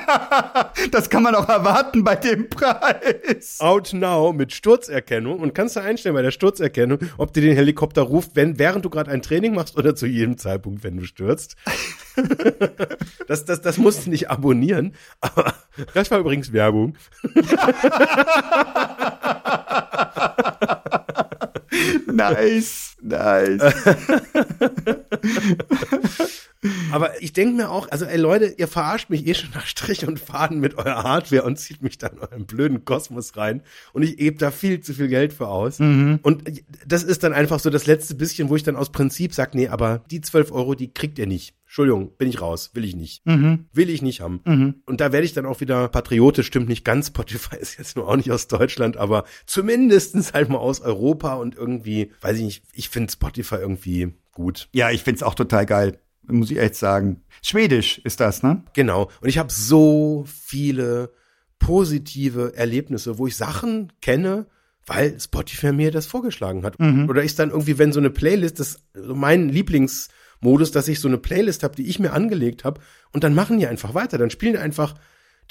[SPEAKER 2] das kann man auch erwarten bei dem Preis.
[SPEAKER 1] Out now mit Sturzerkennung und kannst du einstellen bei der Sturzerkennung, ob dir den Helikopter ruft, wenn, während du gerade ein Training machst oder zu jedem Zeitpunkt, wenn du stürzt. das, das, das musst du nicht abonnieren, aber das war übrigens Werbung.
[SPEAKER 2] nice, nice.
[SPEAKER 1] Aber ich denke mir auch, also ey Leute, ihr verarscht mich eh schon nach Strich und Faden mit eurer Hardware und zieht mich dann in euren blöden Kosmos rein und ich gebe da viel zu viel Geld für aus.
[SPEAKER 2] Mhm.
[SPEAKER 1] Und das ist dann einfach so das letzte bisschen, wo ich dann aus Prinzip sage, nee, aber die 12 Euro, die kriegt ihr nicht. Entschuldigung, bin ich raus, will ich nicht.
[SPEAKER 2] Mhm.
[SPEAKER 1] Will ich nicht haben.
[SPEAKER 2] Mhm.
[SPEAKER 1] Und da werde ich dann auch wieder patriotisch, stimmt nicht ganz, Spotify ist jetzt nur auch nicht aus Deutschland, aber zumindestens halt mal aus Europa und irgendwie, weiß ich nicht, ich finde Spotify irgendwie gut.
[SPEAKER 2] Ja, ich find's auch total geil, muss ich echt sagen. Schwedisch ist das, ne?
[SPEAKER 1] Genau. Und ich habe so viele positive Erlebnisse, wo ich Sachen kenne, weil Spotify mir das vorgeschlagen hat.
[SPEAKER 2] Mhm.
[SPEAKER 1] Oder ist dann irgendwie, wenn so eine Playlist, das mein Lieblingsmodus, dass ich so eine Playlist habe, die ich mir angelegt habe, und dann machen die einfach weiter. Dann spielen die einfach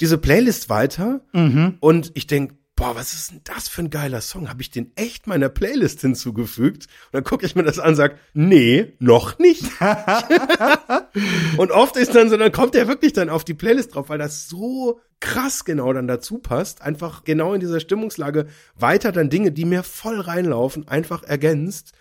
[SPEAKER 1] diese Playlist weiter
[SPEAKER 2] Mhm.
[SPEAKER 1] und ich denk, boah, was ist denn das für ein geiler Song? Habe ich den echt meiner Playlist hinzugefügt? Und dann gucke ich mir das an und sag, nee, noch nicht. und oft ist dann so, dann kommt der wirklich dann auf die Playlist drauf, weil das so krass genau dann dazu passt. Einfach genau in dieser Stimmungslage weiter dann Dinge, die mir voll reinlaufen, einfach ergänzt.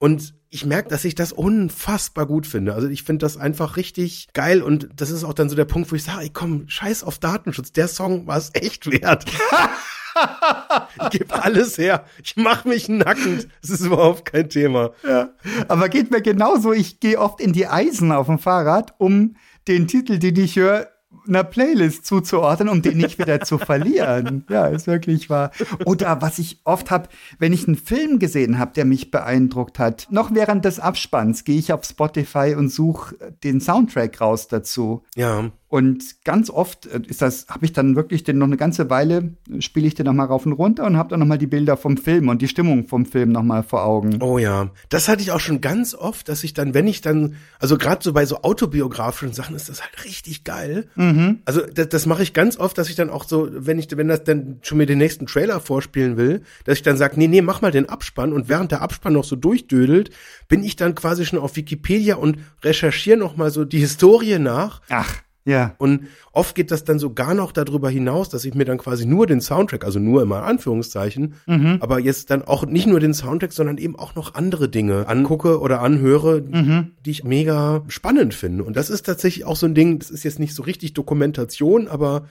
[SPEAKER 1] Und ich merke, dass ich das unfassbar gut finde. Also ich finde das einfach richtig geil und das ist auch dann so der Punkt, wo ich sage, komm, scheiß auf Datenschutz. Der Song war es echt wert. ich gebe alles her. Ich mache mich nackend. Das ist überhaupt kein Thema.
[SPEAKER 2] Ja. Aber geht mir genauso. Ich gehe oft in die Eisen auf dem Fahrrad, um den Titel, den ich höre, einer Playlist zuzuordnen, um den nicht wieder zu verlieren. Ja, ist wirklich wahr. Oder was ich oft habe, wenn ich einen Film gesehen habe, der mich beeindruckt hat, noch während des Abspanns gehe ich auf Spotify und suche den Soundtrack raus dazu.
[SPEAKER 1] Ja.
[SPEAKER 2] Und ganz oft äh, ist das, habe ich dann wirklich den noch eine ganze Weile, spiele ich den nochmal rauf und runter und habe dann nochmal die Bilder vom Film und die Stimmung vom Film nochmal vor Augen.
[SPEAKER 1] Oh ja, das hatte ich auch schon ganz oft, dass ich dann, wenn ich dann, also gerade so bei so autobiografischen Sachen ist das halt richtig geil.
[SPEAKER 2] Mhm.
[SPEAKER 1] Also das, das mache ich ganz oft, dass ich dann auch so, wenn ich, wenn das dann schon mir den nächsten Trailer vorspielen will, dass ich dann sage, nee, nee, mach mal den Abspann und während der Abspann noch so durchdödelt, bin ich dann quasi schon auf Wikipedia und recherchiere noch mal so die Historie nach.
[SPEAKER 2] Ach, ja.
[SPEAKER 1] Und oft geht das dann sogar noch darüber hinaus, dass ich mir dann quasi nur den Soundtrack, also nur immer Anführungszeichen,
[SPEAKER 2] Mhm.
[SPEAKER 1] aber jetzt dann auch nicht nur den Soundtrack, sondern eben auch noch andere Dinge angucke oder anhöre,
[SPEAKER 2] Mhm.
[SPEAKER 1] die ich mega spannend finde. Und das ist tatsächlich auch so ein Ding, das ist jetzt nicht so richtig Dokumentation, aber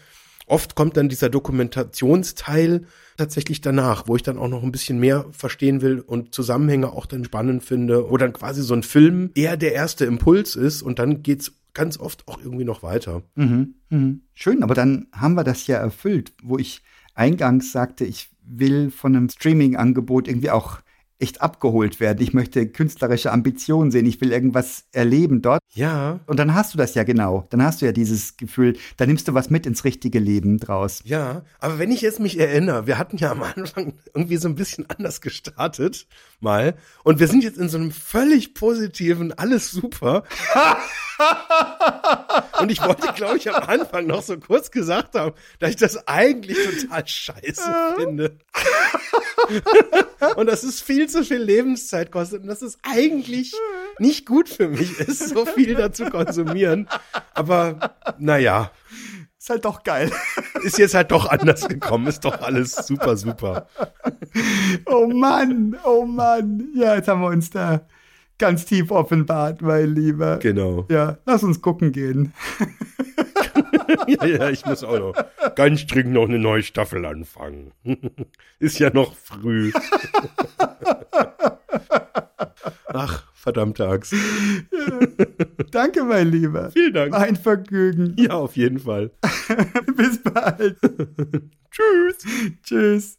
[SPEAKER 1] oft kommt dann dieser Dokumentationsteil tatsächlich danach, wo ich dann auch noch ein bisschen mehr verstehen will und Zusammenhänge auch dann spannend finde, wo dann quasi so ein Film eher der erste Impuls ist und dann geht's ganz oft auch irgendwie noch weiter.
[SPEAKER 2] Mhm. Mhm. Schön, aber dann haben wir das ja erfüllt, wo ich eingangs sagte, ich will von einem Streaming-Angebot irgendwie auch echt abgeholt werden. Ich möchte künstlerische Ambitionen sehen. Ich will irgendwas erleben dort.
[SPEAKER 1] Ja,
[SPEAKER 2] Und dann hast du das ja genau. Dann hast du ja dieses Gefühl, da nimmst du was mit ins richtige Leben draus.
[SPEAKER 1] ja. Aber wenn ich jetzt mich erinnere, wir hatten ja am Anfang irgendwie so ein bisschen anders gestartet, mal. Und wir sind jetzt in so einem völlig positiven, alles super. Und ich wollte, glaube ich, am Anfang noch so kurz gesagt haben, dass ich das eigentlich total scheiße finde. Und dass es viel zu viel Lebenszeit kostet und dass es eigentlich nicht gut für mich ist, so viel da zu konsumieren. Aber naja,
[SPEAKER 2] Ist halt doch geil.
[SPEAKER 1] ist jetzt halt doch anders gekommen, ist doch alles super, super.
[SPEAKER 2] Oh Mann, oh Mann. Ja, jetzt haben wir uns da ganz tief offenbart, mein Lieber.
[SPEAKER 1] Genau.
[SPEAKER 2] Ja, lass uns gucken gehen.
[SPEAKER 1] Ja, ja, ich muss auch noch ganz dringend noch eine neue Staffel anfangen. Ist ja noch früh. Ach, verdammte Axt.
[SPEAKER 2] Danke, mein Lieber.
[SPEAKER 1] Vielen Dank.
[SPEAKER 2] Ein Vergnügen.
[SPEAKER 1] Ja, auf jeden Fall.
[SPEAKER 2] Bis bald.
[SPEAKER 1] Tschüss.
[SPEAKER 2] Tschüss.